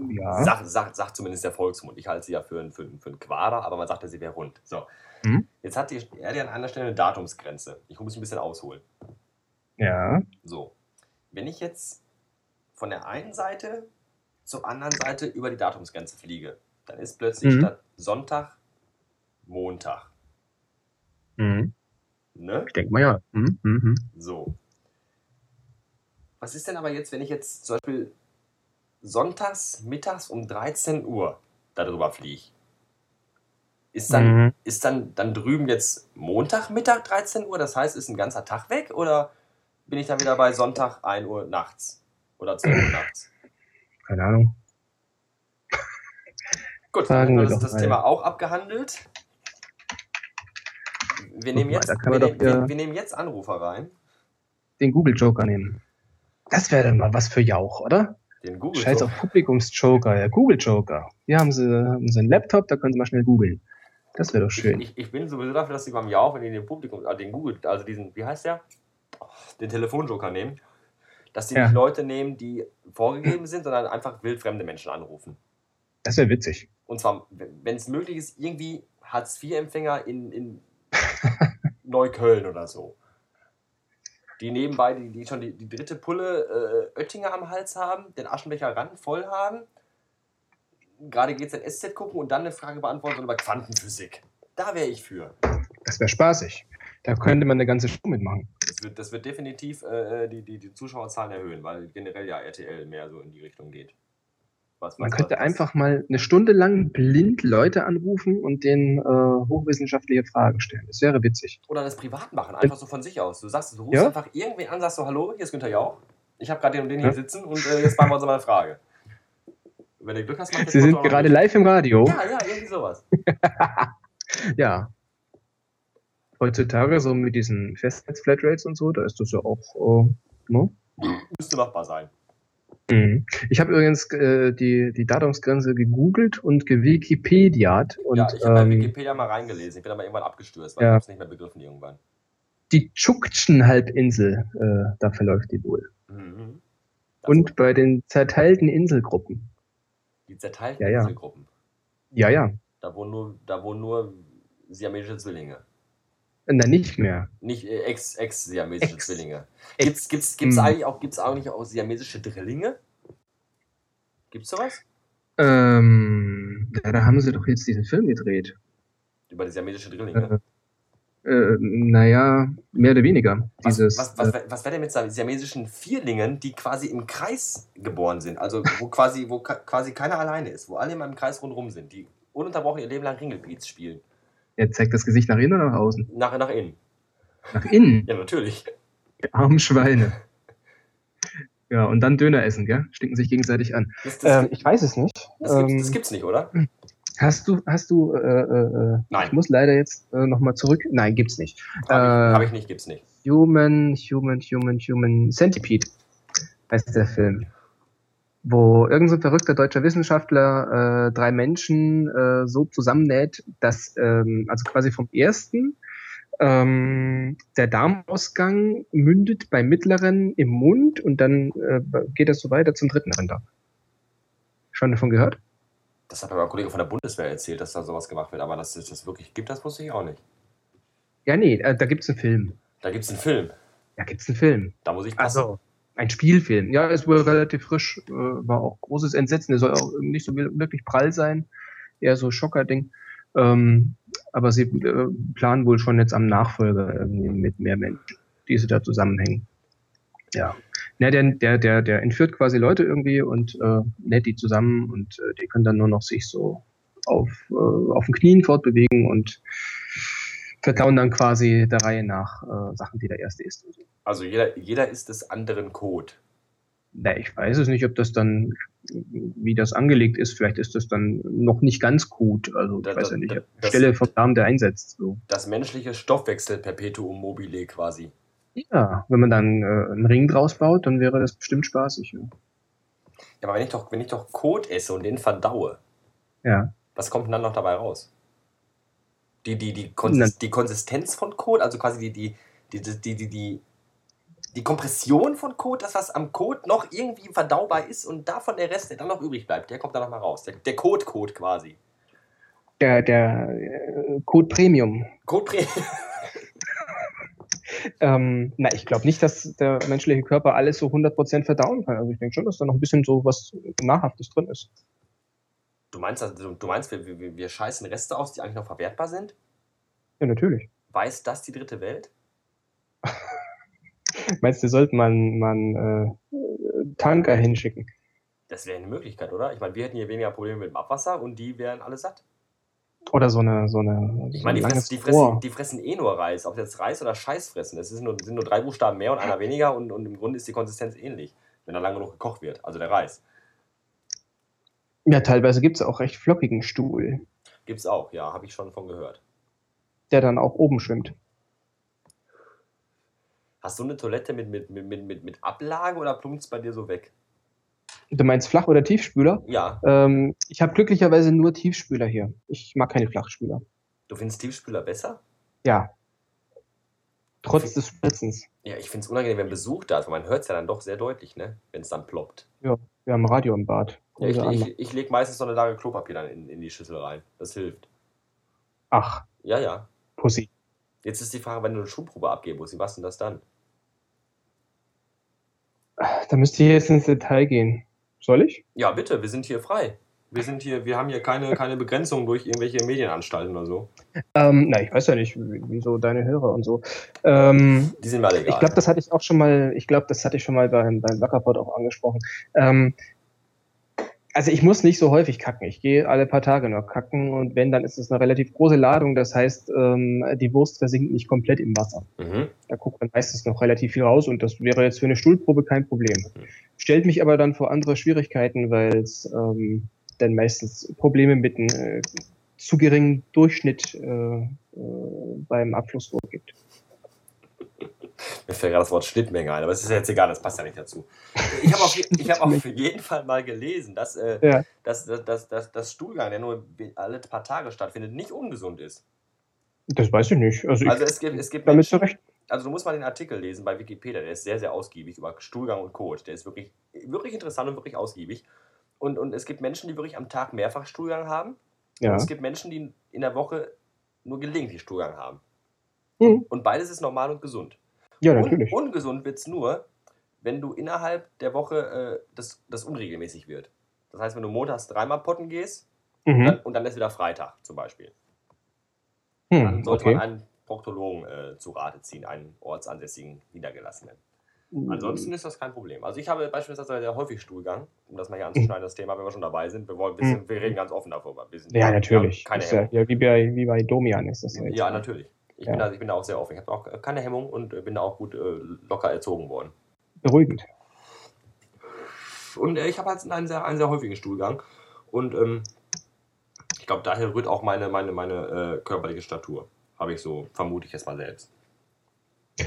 Ja. Sagt, sagt, sagt zumindest der Volksmund. Ich halte sie ja für, einen- für, für einen Quader, aber man sagt ja, sie wäre rund. So. Hm? Jetzt hat die Erde an einer Stelle eine Datumsgrenze. Ich muss ein bisschen ausholen. Ja. So. Wenn ich jetzt von der einen Seite zur anderen Seite über die Datumsgrenze fliege, dann ist plötzlich Mhm. statt Sonntag Montag. Mhm. Ne? Ich denke mal ja. Mhm. So. Was ist denn aber jetzt, wenn ich jetzt zum Beispiel sonntags mittags um 13 Uhr darüber fliege? Ist dann, Mhm. ist dann, dann drüben jetzt Montagmittag 13 Uhr? Das heißt, ist ein ganzer Tag weg? Oder bin ich dann wieder bei Sonntag 1 Uhr nachts? Oder 12 Uhr nachts? Keine Ahnung. Gut, Fragen dann ist das mal. Thema auch abgehandelt. Wir nehmen, jetzt, wir, nehmen, wir, wir nehmen jetzt Anrufer rein. Den Google Joker nehmen. Das wäre dann mal was für Jauch, oder? Den Google Scheiß auf Publikumsjoker, ja, Google Joker. Hier haben sie, haben sie einen Laptop, da können sie mal schnell googeln. Das wäre doch schön. Ich, ich, ich bin sowieso dafür, dass sie beim Jauch, wenn die den Publikum, also den Google, also diesen, wie heißt der? Den Telefonjoker nehmen. Dass die Ja. nicht Leute nehmen, die vorgegeben sind, sondern einfach wildfremde Menschen anrufen. Das wäre witzig. Und zwar, wenn es möglich ist, irgendwie Hartz-IV-Empfänger in, in Neukölln oder so. Die nebenbei, die, die schon die, die dritte Pulle äh, Oettinger am Hals haben, den Aschenbecher ran voll haben, gerade GZSZ gucken und dann eine Frage beantworten über Quantenphysik. Da wäre ich für. Das wäre spaßig. Da könnte man eine ganze Show mitmachen. Das wird, das wird definitiv äh, die, die, die Zuschauerzahlen erhöhen, weil generell ja RTL mehr so in die Richtung geht. Was Man könnte was? einfach mal eine Stunde lang blind Leute anrufen und denen äh, hochwissenschaftliche Fragen stellen. Das wäre witzig. Oder das privat machen, einfach so von sich aus. Du sagst, du rufst ja? einfach irgendwen an, sagst so, hallo, hier ist Günther Jauch. Ich habe gerade den und den hier sitzen und äh, jetzt machen wir uns mal eine Frage. Wenn du Glück hast, macht Sie sind gerade live im Radio. Ja, ja, irgendwie sowas. ja. Heutzutage so mit diesen Festnetz-Flatrates und so, da ist das ja auch, äh, ne? Müsste machbar sein. Mhm. Ich habe übrigens äh, die, die Datumsgrenze gegoogelt und gewikipediat. Und, ja, ich habe ähm, bei Wikipedia mal reingelesen. Ich bin aber irgendwann abgestürzt, weil ja. ich habe es nicht mehr begriffen irgendwann. Die Tschuktschen-Halbinsel, äh, da verläuft die wohl. Mhm. Und bei den zerteilten Inselgruppen. Die zerteilten ja, ja. Inselgruppen? Ja, ja. Da wohnen nur, da wohnen nur siamesische Zwillinge. Na, nicht mehr. Nicht äh, ex-siamesische ex Zwillinge. Gibt's, gibt's, gibt's hm. eigentlich auch, gibt's eigentlich auch siamesische Drillinge? Gibt's sowas? Ähm, ja, da haben sie doch jetzt diesen Film gedreht. Über die siamesische Drillinge? Äh, äh, naja, mehr oder weniger. Was, Dieses, was, was, was, was wäre denn mit siamesischen Vierlingen, die quasi im Kreis geboren sind? Also wo quasi, wo quasi keiner alleine ist, wo alle immer im Kreis rundherum sind, die ununterbrochen ihr Leben lang Ringelbeats spielen. Er zeigt das Gesicht nach innen oder nach außen? Nach, nach innen. Nach innen? Ja, natürlich. Armen Schweine. Ja, und dann Döner essen, gell? Stinken sich gegenseitig an. Das, das, ähm, ich weiß es nicht. Das, ähm, gibt's, das gibt's nicht, oder? Hast du, hast du, äh, äh, Nein. Ich muss leider jetzt äh, nochmal zurück. Nein, gibt's nicht. Habe ich, hab ich nicht, gibt's nicht. Human, Human, Human, Human Centipede heißt der Film wo irgendein so verrückter deutscher Wissenschaftler äh, drei Menschen äh, so zusammennäht, dass ähm, also quasi vom ersten ähm, der Darmausgang mündet beim mittleren im Mund und dann äh, geht das so weiter zum dritten Rinder. Schon davon gehört? Das hat aber ein Kollege von der Bundeswehr erzählt, dass da sowas gemacht wird, aber dass es das wirklich gibt, das wusste ich auch nicht. Ja, nee, äh, da gibt's einen Film. Da gibt's einen Film. Da gibt's einen Film. Da muss ich passen. Also, ein Spielfilm. Ja, ist wohl relativ frisch, äh, war auch großes Entsetzen. Der soll auch nicht so wirklich prall sein, eher so Schocker-Ding. Ähm, aber sie äh, planen wohl schon jetzt am Nachfolger irgendwie mit mehr Menschen, die sie da zusammenhängen. Ja. Na, der, der, der, der entführt quasi Leute irgendwie und äh, näht die zusammen und äh, die können dann nur noch sich so auf, äh, auf den Knien fortbewegen und vertrauen dann quasi der Reihe nach äh, Sachen, die der erste ist. Also jeder, jeder ist des anderen Code. Na, ich weiß es nicht, ob das dann, wie das angelegt ist, vielleicht ist das dann noch nicht ganz gut. Also ich da, weiß ja nicht. Das, Stelle vom Namen, der einsetzt. So. Das menschliche Stoffwechsel-Perpetuum mobile quasi. Ja, wenn man dann äh, einen Ring draus baut, dann wäre das bestimmt spaßig. Ja. ja, aber wenn ich doch, wenn ich doch Kot esse und den verdaue, ja. was kommt denn dann noch dabei raus? Die, die, die, Konsist die Konsistenz von Code, also quasi die, die, die, die, die, die, die Kompression von Code, das, was am Code noch irgendwie verdaubar ist und davon der Rest, der dann noch übrig bleibt, der kommt dann nochmal raus. Der, der Code-Code quasi. Der, der äh, Code Premium. Code Premium. ähm, na, ich glaube nicht, dass der menschliche Körper alles so 100% verdauen kann. Also ich denke schon, dass da noch ein bisschen so was Nahrhaftes drin ist. Du meinst, also, du meinst wir, wir, wir scheißen Reste aus, die eigentlich noch verwertbar sind? Ja, natürlich. Weiß das die dritte Welt? Meinst du, sollte man, man äh, Tanker hinschicken? Das wäre eine Möglichkeit, oder? Ich meine, wir hätten hier weniger Probleme mit dem Abwasser und die wären alle satt. Oder so eine. So eine ich meine, die, fress, die, fressen, die fressen eh nur Reis. Ob jetzt Reis oder Scheiß fressen. Es sind nur, sind nur drei Buchstaben mehr und einer weniger und, und im Grunde ist die Konsistenz ähnlich, wenn er lange genug gekocht wird. Also der Reis. Ja, teilweise gibt es auch recht flockigen Stuhl. Gibt es auch, ja, habe ich schon von gehört. Der dann auch oben schwimmt. Hast du eine Toilette mit, mit, mit, mit, mit Ablage oder plumpt es bei dir so weg? Du meinst Flach- oder Tiefspüler? Ja. Ähm, ich habe glücklicherweise nur Tiefspüler hier. Ich mag keine Flachspüler. Du findest Tiefspüler besser? Ja. Trotz des Spritzens. Ja, ich finde es unangenehm, wenn Besuch da ist, weil man hört es ja dann doch sehr deutlich, ne? wenn es dann ploppt. Ja, wir haben Radio im Bad. Ja, ich, ich, ich lege meistens so eine Lage Klopapier dann in, in die Schüssel rein. Das hilft. Ach. Ja, ja. Pussy. Jetzt ist die Frage, wenn du eine Schulprobe abgeben musst, wie machst du das dann? Da müsste ich jetzt ins Detail gehen. Soll ich? Ja, bitte, wir sind hier frei. Wir sind hier, wir haben hier keine, keine Begrenzung durch irgendwelche Medienanstalten oder so. Ähm, na, ich weiß ja nicht, wieso deine Hörer und so. Ähm, Die sind mir alle egal. ich glaube, das hatte ich auch schon mal, ich glaube, das hatte ich schon mal beim, beim auch angesprochen. Ähm, also ich muss nicht so häufig kacken. Ich gehe alle paar Tage noch kacken und wenn, dann ist es eine relativ große Ladung. Das heißt, ähm, die Wurst versinkt nicht komplett im Wasser. mhm. Da guckt man meistens noch relativ viel raus und das wäre jetzt für eine Stuhlprobe kein Problem. Stellt mich aber dann vor andere Schwierigkeiten, weil es ähm, dann meistens Probleme mit einem äh, zu geringen Durchschnitt äh, äh, beim Abflussrohr gibt. Mir fällt gerade das Wort Schnittmenge ein, aber es ist ja jetzt egal, das passt ja nicht dazu. Ich habe auf, ich hab auf jeden Fall mal gelesen, dass, äh, Ja. dass, dass, dass, dass, Stuhlgang, der nur alle paar Tage stattfindet, nicht ungesund ist. Das weiß ich nicht. Also ich Also es gibt, es gibt damit Menschen, zurecht. also du musst mal den Artikel lesen bei Wikipedia, der ist sehr, sehr ausgiebig über Stuhlgang und Kot. Der ist wirklich, wirklich interessant und wirklich ausgiebig. Und, und es gibt Menschen, die wirklich am Tag mehrfach Stuhlgang haben. Ja. Und es gibt Menschen, die in der Woche nur gelegentlich Stuhlgang haben. Mhm. Und beides ist normal und gesund. Ja, Un natürlich. ungesund wird es nur, wenn du innerhalb der Woche äh, das, das unregelmäßig wird. Das heißt, wenn du montags dreimal potten gehst Mhm. dann, und dann ist wieder Freitag zum Beispiel. Dann Hm, sollte okay. man einen Proktologen äh, zu Rate ziehen, einen ortsansässigen Niedergelassenen. Ansonsten ist das kein Problem. Also ich habe beispielsweise sehr häufig Stuhlgang, um das mal hier anzuschneiden, das Thema, wenn wir schon dabei sind. Wir, wollen, wir, sind, wir reden ganz offen darüber. Ja, natürlich. Keine Ist ja, wie, bei, wie bei Domian ist das ja jetzt. Ja, natürlich. Ich, Ja. bin da, ich bin da auch sehr offen. Ich habe auch keine Hemmung und äh, bin da auch gut äh, locker erzogen worden. Beruhigend. Und äh, ich habe halt einen sehr, einen sehr häufigen Stuhlgang. Und ähm, ich glaube, daher rührt auch meine, meine, meine äh, körperliche Statur. Habe ich so, vermute ich jetzt mal selbst.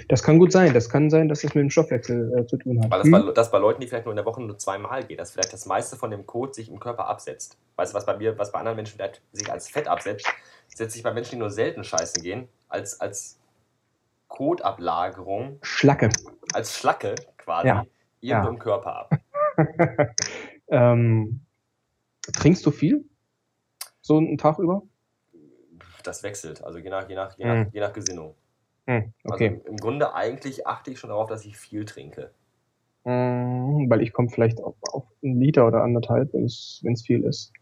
Das kann gut sein. Das kann sein, dass das mit dem Stoffwechsel äh, zu tun hat. Weil das, Hm? bei, das bei Leuten, die vielleicht nur in der Woche nur zweimal geht, dass vielleicht das meiste von dem Kot sich im Körper absetzt. Weißt du, was bei mir, was bei anderen Menschen vielleicht sich als Fett absetzt, setzt sich bei Menschen, die nur selten scheißen gehen, als, als Kotablagerung, Schlacke. als Schlacke quasi, Ja. irgendwo Ja. im Körper ab. ähm, trinkst du viel? So einen Tag über? Das wechselt, also je nach, je nach, je Hm. nach, je nach Gesinnung. Hm, okay. Also im Grunde eigentlich achte ich schon darauf, dass ich viel trinke. Mm, weil ich komme vielleicht auf, auf einen Liter oder anderthalb, wenn es viel ist.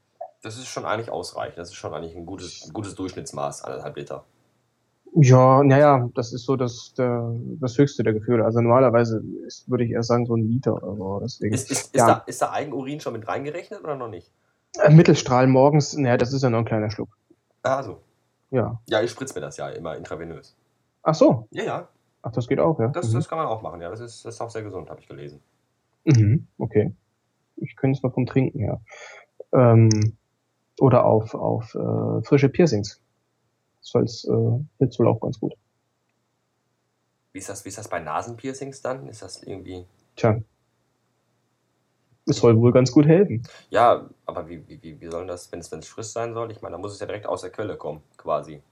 Das ist schon eigentlich ausreichend. Das ist schon eigentlich ein gutes, ein gutes Durchschnittsmaß, anderthalb Liter. Ja, naja, das ist so das, der, das höchste der Gefühle. Also normalerweise ist, würde ich eher sagen so ein Liter oder so. Deswegen. Ist, ist, ist, Ja. da, ist da Eigenurin schon mit reingerechnet oder noch nicht? Äh, Mittelstrahl morgens, naja, das ist ja nur ein kleiner Schluck. Ah, so. Ja. Ja, ich spritze mir das ja immer intravenös. Ach so. Ja, ja, Ach, das geht auch, ja. das, mhm. das kann man auch machen. Ja, das ist, das ist auch sehr gesund, habe ich gelesen. Mhm. Okay. Ich könnte es mal vom Trinken her. Ähm, oder auf, auf äh, frische Piercings. Das soll's, äh, hilft wohl auch ganz gut. Wie ist das, wie ist das bei Nasenpiercings dann? Ist das irgendwie. Tja. Es soll wohl ganz gut helfen. Ja, aber wie, wie, wie, soll das, wenn es, wenn es frisch sein soll? Ich meine, da muss es ja direkt aus der Quelle kommen, quasi.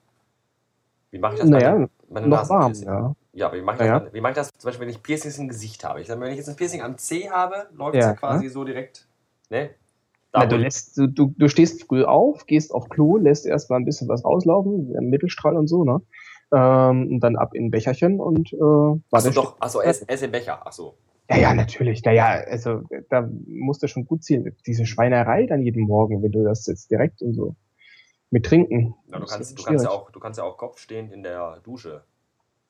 Wie mache ich das Naja, bei, bei einem Noch warm, ja. Ja, aber wie mache ich, Ja, das, wie mache ich das zum Beispiel, wenn ich Piercings im Gesicht habe? Ich sag, mal, wenn ich jetzt ein Piercing am C habe, läuft es Ja, ja quasi so direkt. Ne? Na, du, lässt, du, du, stehst früh auf, gehst auf Klo, lässt erstmal ein bisschen was rauslaufen, Mittelstrahl und so, ne? Ähm, und dann ab in ein Becherchen und äh, Achso, warte. doch, achso, S, S im Becher, achso. Ja, ja, natürlich. Naja, also da musst du schon gut zielen. Diese Schweinerei dann jeden Morgen, wenn du das jetzt direkt und so mit trinken. Ja, du, kannst, du, kannst ja auch, du kannst ja auch kopfstehend in der Dusche.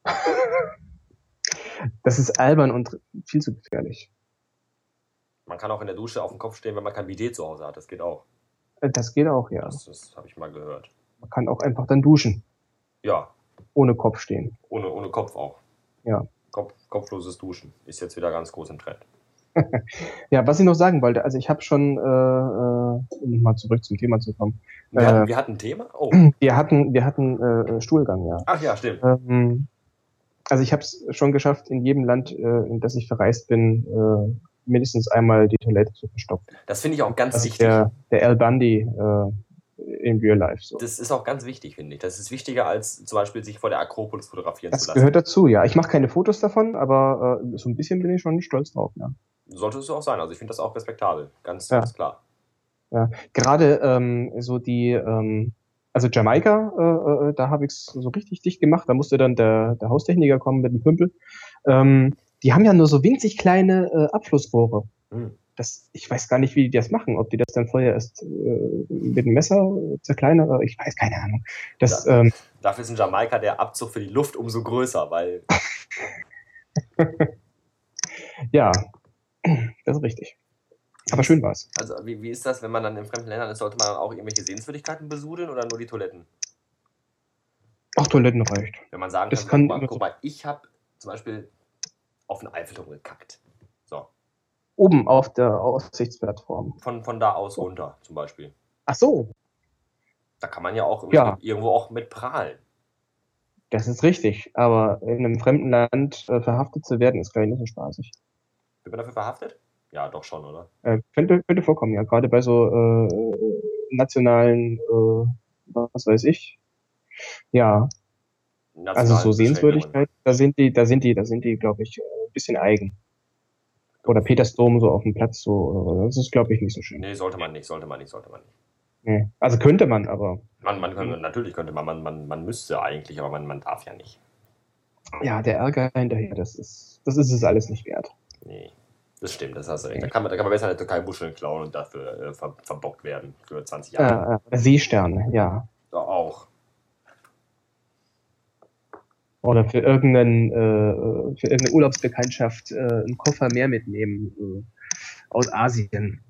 Das ist albern und viel zu gefährlich. Man kann auch in der Dusche auf dem Kopf stehen, wenn man kein Bidet zu Hause hat. Das geht auch. Äh, Das geht auch, ja. Das, das habe ich mal gehört. Man kann auch einfach dann duschen, Ja, ohne Kopf stehen. ohne, ohne Kopf auch. Ja. Kopf, kopfloses Duschen ist jetzt wieder ganz groß im Trend. Ja, was ich noch sagen wollte, also ich habe schon, äh, äh, um mal zurück zum Thema zu kommen, Wir, Äh. hatten, wir hatten ein Thema? Oh. wir hatten, wir hatten äh, Stuhlgang, ja. Ach ja, stimmt. Ähm, also ich habe es schon geschafft, in jedem Land, äh, in das ich verreist bin, äh, mindestens einmal die Toilette zu verstopfen. Das finde ich auch ganz Das ist wichtig. der, der Al Bundy äh, in Real Life. So. Das ist auch ganz wichtig, finde ich. Das ist wichtiger, als zum Beispiel sich vor der Akropolis fotografieren Das zu lassen. gehört dazu, ja. Ich mache keine Fotos davon, aber äh, so ein bisschen bin ich schon stolz drauf, ja. Sollte es auch sein. Also ich finde das auch respektabel. Ganz, Ja. ganz klar. Gerade ähm, so die, ähm, also Jamaika, äh, äh, da habe ich es so richtig dicht gemacht. Da musste dann der, der Haustechniker kommen mit dem Pümpel. Ähm, die haben ja nur so winzig kleine äh, Abflussrohre. Hm. das, ich weiß gar nicht, wie die das machen. Ob die das dann vorher erst äh, mit dem Messer zerkleinern oder ich weiß keine Ahnung. Das, Ja. ähm, Dafür ist in Jamaika der Abzug für die Luft umso größer, weil ja, das ist richtig. Aber schön war's. Also, wie, wie ist das, wenn man dann in fremden Ländern ist? Sollte man dann auch irgendwelche Sehenswürdigkeiten besudeln oder nur die Toiletten? Auch Toiletten reicht. Wenn man sagen Das kann, kann guck, mal, guck mal, ich habe zum Beispiel auf den Eiffelturm gekackt. So, Oben auf der Aussichtsplattform. von, von da aus runter zum Beispiel. Ach so, Da kann man ja auch Ja. irgendwo auch mit prahlen. das ist richtig. Aber in einem fremden Land äh, verhaftet zu werden, ist, glaube ich, nicht so spaßig. Wird man dafür verhaftet? Ja, doch schon, oder? Äh, könnte, könnte vorkommen, ja. Gerade bei so äh, nationalen, äh, was weiß ich. Ja, also Nationalen so Beschränkungen. Sehenswürdigkeit, da sind die, da sind die, da sind die, glaube ich, äh, ein bisschen eigen. Oder Petersdom so auf dem Platz, so, äh, das ist, glaube ich, nicht so schön. Nee, sollte man nicht, sollte man nicht, sollte man nicht. Nee. Also könnte man, aber Man, man könnte, natürlich könnte man, man, man, man müsste eigentlich, aber man, man darf ja nicht. ja, der Ärger hinterher, das ist, das ist es alles nicht wert. Nee, das stimmt, das hast du recht. Da kann man, da kann man besser in der Türkei Muscheln klauen und dafür äh, ver, verbockt werden für 20 Jahre. Äh, Seesterne, ja. Ja, auch. Oder für irgendeinen, äh, für irgendeine Urlaubsbekanntschaft äh, einen Koffer mehr mitnehmen äh, aus Asien.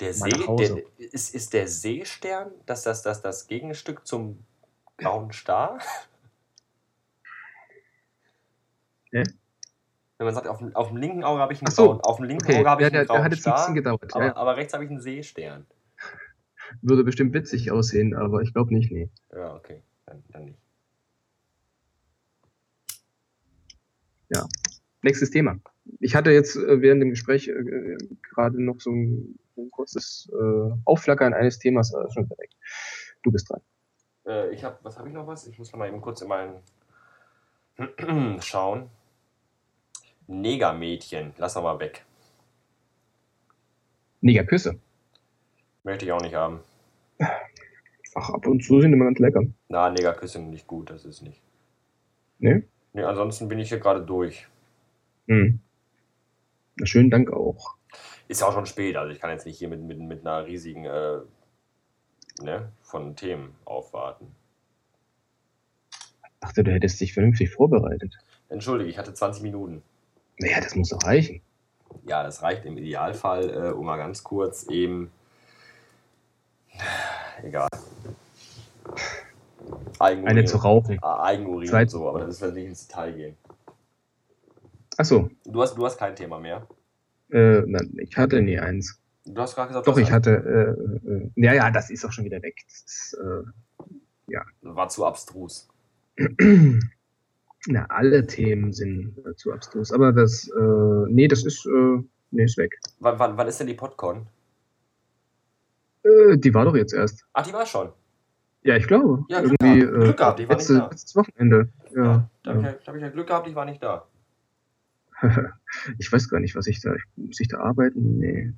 Der See, der, ist, ist der Seestern das, das, das, das Gegenstück zum grauen Star? Ja. Wenn man sagt, auf, dem- auf dem linken Auge habe ich einen so, grauen, auf dem linken Okay, Auge habe ich ja, der, einen der grauen hat jetzt ein Star, bisschen gedauert. aber, Ja. aber rechts habe ich einen Seestern. Würde bestimmt witzig aussehen, aber ich glaube nicht, nee. Ja, okay, dann, dann nicht. Nächstes Thema. Ich hatte jetzt äh, während dem Gespräch äh, äh, gerade noch so ein, ein kurzes äh, Aufflackern eines Themas, aber ist schon weg. Du bist dran. Äh, ich habe, was habe ich noch was? Ich muss noch mal eben kurz in meinen schauen. Negermädchen, lass doch mal weg. Negerküsse. Möchte ich auch nicht haben. Ach, ab und zu sind immer ganz lecker. Na, Negerküsse nicht gut, das ist nicht. Ne? Nee, ansonsten bin ich hier gerade durch. Hm. Na, schönen Dank auch. Ist ja auch schon spät, also ich kann jetzt nicht hier mit, mit, mit einer riesigen äh, ne, von Themen aufwarten. Dachte, du hättest dich vernünftig vorbereitet. Entschuldige, ich hatte 20 Minuten. Naja, das muss doch reichen. Ja, das reicht im Idealfall, äh, um mal ganz kurz eben. Egal. Eigenurin, Eine zu rauchen. Ah, Eigenurin Zwei- und so, aber das wird nicht ins Detail gehen. Achso, Du hast, du hast kein Thema mehr. äh, na, ich hatte nie eins. Du hast gerade gesagt, Doch, ich hatte, äh, äh, ja, ja, das ist auch schon wieder weg. Das ist, äh, war zu abstrus. na, alle Themen sind äh, zu abstrus, aber das, äh, nee, das ist, äh, nee, ist weg. Wann, wann, wann ist denn die Podcon? Äh, die war doch jetzt erst. Ach, die war schon. Ja, ich glaube. Ja, Glück Irgendwie, gehabt. Glück gehabt, die war nicht letzte, da. letztes Wochenende. Ja. Ja, da habe ja. ich, ja- da hab ich ja Glück gehabt, ich war nicht da. Ich weiß gar nicht, was ich da, ich, muss ich da arbeiten? Nee.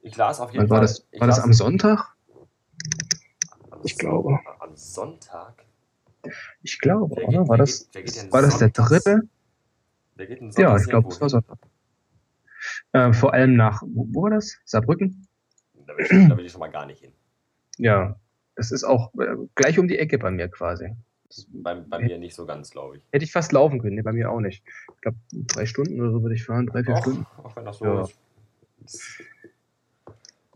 Ich las auf jeden Wann war Fall. das, ich war das am Sonntag? am Ich glaube. Am Sonntag? Ich glaube, Wer oder? geht- War das, geht- geht war das der dritte? Geht Ja, ich glaube, es war Sonntag. Äh, vor allem nach, wo, wo war das? Saarbrücken? Da will, ich, da will ich schon mal gar nicht hin. Ja. Das ist auch äh, gleich um die Ecke bei mir quasi. Bei, bei mir nicht so ganz, glaube ich. Hätte ich fast laufen können, nee, bei mir auch nicht. Ich glaube, drei Stunden oder so würde ich fahren, drei, vier Auch, Stunden. auch wenn das so Ja. ist.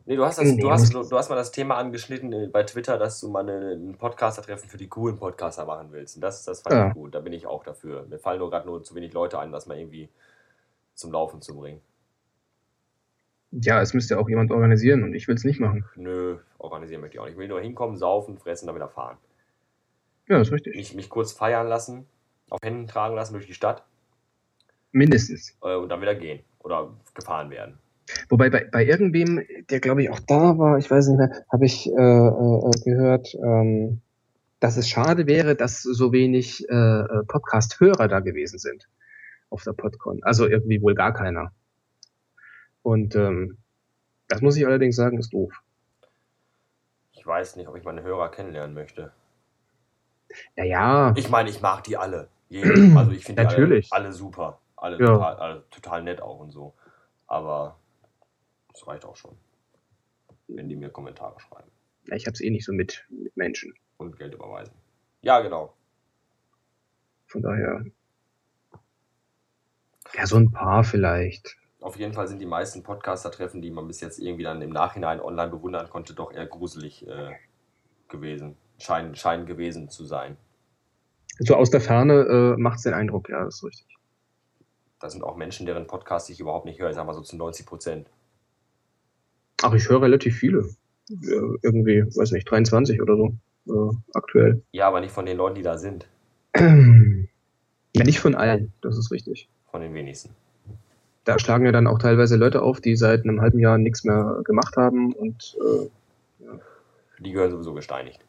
Nee, du hast, das, du, hast, du, hast mal das Thema angeschnitten äh, bei Twitter, dass du mal eine, ein Podcaster-Treffen für die coolen Podcaster machen willst. Und das, das fand Ja. ich gut. Da bin ich auch dafür. Mir fallen nur gerade nur zu wenig Leute ein, das mal irgendwie zum Laufen zu bringen. Ja, es müsste auch jemand organisieren und ich will es nicht machen. Nö, organisieren möchte ich auch nicht. Ich will nur hinkommen, saufen, fressen, dann wieder fahren. Ja, ist richtig. Mich, mich kurz feiern lassen, auf Händen tragen lassen durch die Stadt Mindestens. äh, und dann wieder gehen. Oder gefahren werden. Wobei bei, bei irgendwem, der glaube ich auch da war, ich weiß nicht mehr, habe ich äh, äh, gehört, ähm, dass es schade wäre, dass so wenig äh, äh, Podcast-Hörer da gewesen sind auf der Podcon. Also irgendwie wohl gar keiner. Und ähm, das muss ich allerdings sagen, ist doof. Ich weiß nicht, ob ich meine Hörer kennenlernen möchte. Ja, ja, Ich meine, ich mag die alle. Jeden. Also ich finde alle, Natürlich. alle super. Alle, Ja. total, alle total nett auch und so. Aber das reicht auch schon. Wenn die mir Kommentare schreiben. Ja, ich hab's eh nicht so mit, mit Menschen. Und Geld überweisen. Ja, genau. Von daher. Ja, so ein paar vielleicht. Auf jeden Fall sind die meisten Podcaster-Treffen, die man bis jetzt irgendwie dann im Nachhinein online bewundern konnte, doch eher gruselig äh, gewesen. Scheinen, scheinen gewesen zu sein. So aus der Ferne äh, macht's den Eindruck, ja, das ist richtig. Da sind auch Menschen, deren Podcast ich überhaupt nicht höre, ich sag mal so zu 90 Prozent. Ach, ich höre relativ viele. Ja, irgendwie, weiß nicht, 23 oder so äh, aktuell. Ja, aber nicht von den Leuten, die da sind. Ja, nicht von allen, das ist richtig. Von den wenigsten. Da schlagen ja dann auch teilweise Leute auf, die seit einem halben Jahr nichts mehr gemacht haben und äh, Die gehören sowieso gesteinigt.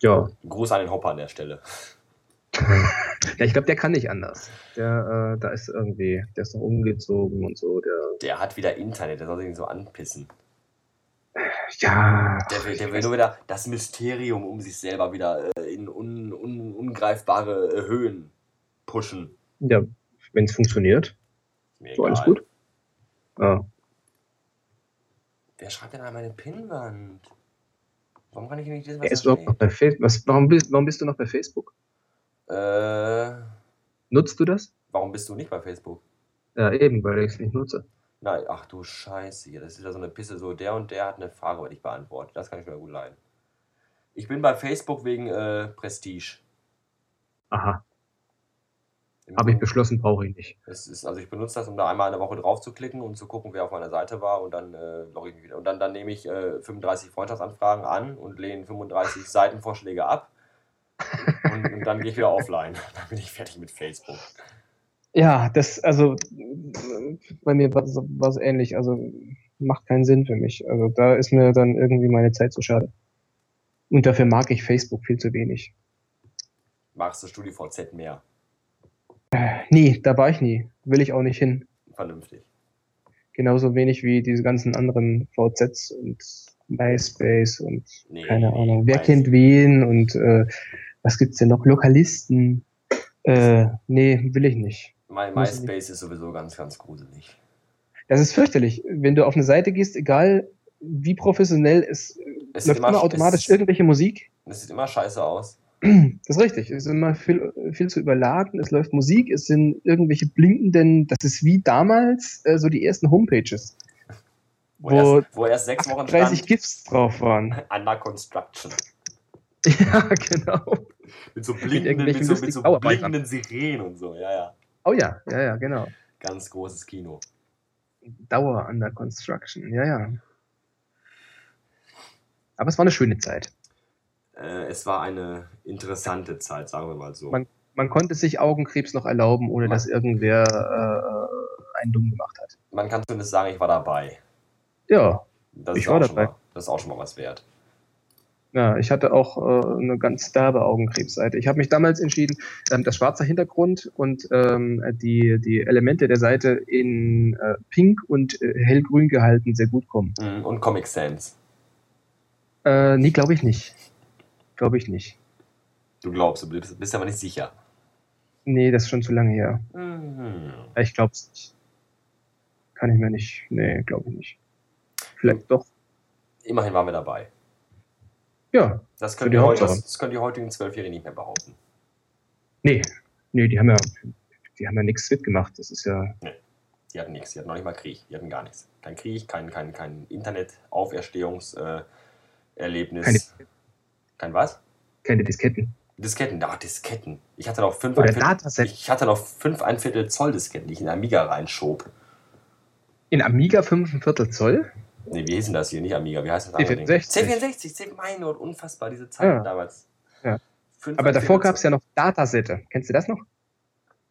ja, Gruß an den Hopper an der Stelle. Ja, ich glaube, der kann nicht anders. Der, äh, da ist irgendwie, der ist noch umgezogen und so. Der, Der hat wieder Internet, der soll sich so anpissen. ja, Der will, der will nur wieder das Mysterium um sich selber wieder äh, in un, un, ungreifbare äh, Höhen pushen. ja wenn es funktioniert, Mir so alles gut. Ja. Wer schreibt denn an meine Pinnwand? Warum kann ich nicht lesen, was ist noch bei Facebook. Was, warum, bist, warum bist du noch bei Facebook? Äh, Nutzt du das? warum bist du nicht bei Facebook? Ja, eben, weil ich es nicht nutze. Nein, ach du Scheiße, das ist wieder so eine Pisse, so der und der hat eine Frage, aber nicht beantwortet. Das kann ich mir gut leiden. Ich bin bei Facebook wegen äh, Prestige. Aha, habe ich beschlossen, brauche ich nicht. Ist, also ich benutze das, um da einmal in der Woche drauf zu klicken und zu gucken, wer auf meiner Seite war und dann äh, logge ich mich wieder. Und dann, dann nehme ich äh, 35 Freundschaftsanfragen an und lehne 35 Seitenvorschläge ab. Und, und dann gehe ich wieder offline. Dann bin ich fertig mit Facebook. Ja, das, also bei mir war es ähnlich. Also macht keinen Sinn für mich. Also da ist mir dann irgendwie meine Zeit zu schade. Und dafür mag ich Facebook viel zu wenig. Magst du StudiVZ mehr? Nee, da war ich nie. Will ich auch nicht hin. Vernünftig. Genauso wenig wie diese ganzen anderen VZs und MySpace und Nee, keine Ahnung. Wer kennt wen und äh, was gibt's denn noch? Lokalisten. Äh, nee, will ich nicht. My, MySpace ist sowieso ganz, ganz gruselig. Das ist fürchterlich. Wenn du auf eine Seite gehst, egal wie professionell es, Es läuft immer automatisch es, irgendwelche Musik. es sieht immer scheiße aus. Das ist richtig. Es ist immer viel, viel zu überladen. Es läuft Musik. Es sind irgendwelche blinkenden. Das ist wie damals äh, so die ersten Homepages, Wo, wo erst, wo erst sechs Wochen 30 stand, GIFs drauf waren. Under Construction. ja, genau. Mit so blinkenden, irgendwelchen mit so, mit so blinkenden Sirenen und so. Ja, ja. Oh ja, ja, ja, genau. Ganz großes Kino. Dauer under construction. Ja, ja. Aber es war eine schöne Zeit. Äh, es war eine interessante Zeit, sagen wir mal so. Man- Man konnte sich Augenkrebs noch erlauben, ohne Man- dass irgendwer äh, einen dumm gemacht hat. Man kann zumindest sagen, ich war dabei. Ja, Das, Ich ist war auch schon dabei. mal, das ist auch schon mal was wert. Ja, ich hatte auch äh, eine ganz derbe Augenkrebsseite. Ich habe mich damals entschieden, ähm, das schwarze Hintergrund und ähm, die, die Elemente der Seite in äh, pink und äh, hellgrün gehalten sehr gut kommen. Mhm, Und Comic Sans. Äh, nee, glaube ich nicht. Glaube ich nicht. Du glaubst, du bist, bist aber nicht sicher. Nee, das ist schon zu lange her. Mhm. Ich glaube es nicht. Kann ich mir nicht. Nee, glaube ich nicht. Vielleicht doch. Immerhin waren wir dabei. Ja. Das können, die heute, das, das können die heutigen Zwölfjährigen nicht mehr behaupten. Nee. Nee, die haben ja, die haben ja nichts mitgemacht. Das ist ja. Die hatten nichts, die hatten noch nicht mal Krieg, die hatten gar nichts. Kein Krieg, kein, kein, kein Internet-Auferstehungserlebnis. Äh, Erlebnis. Keine- kein was? Keine Disketten. Disketten, da, Disketten. Ich hatte noch fünf, Oder ein Viertel, ich hatte noch fünf ein Viertel Zoll Disketten, die ich in Amiga reinschob. In Amiga 5,25 Zoll? Nee, wie hieß denn das hier? Nicht Amiga, wie heißt das andere Ding? C64. C64, C mein Gott, unfassbar, diese Zeiten Ja. damals. Ja. Aber ein davor Viertel gab es ja noch Datasette. Kennst du das noch?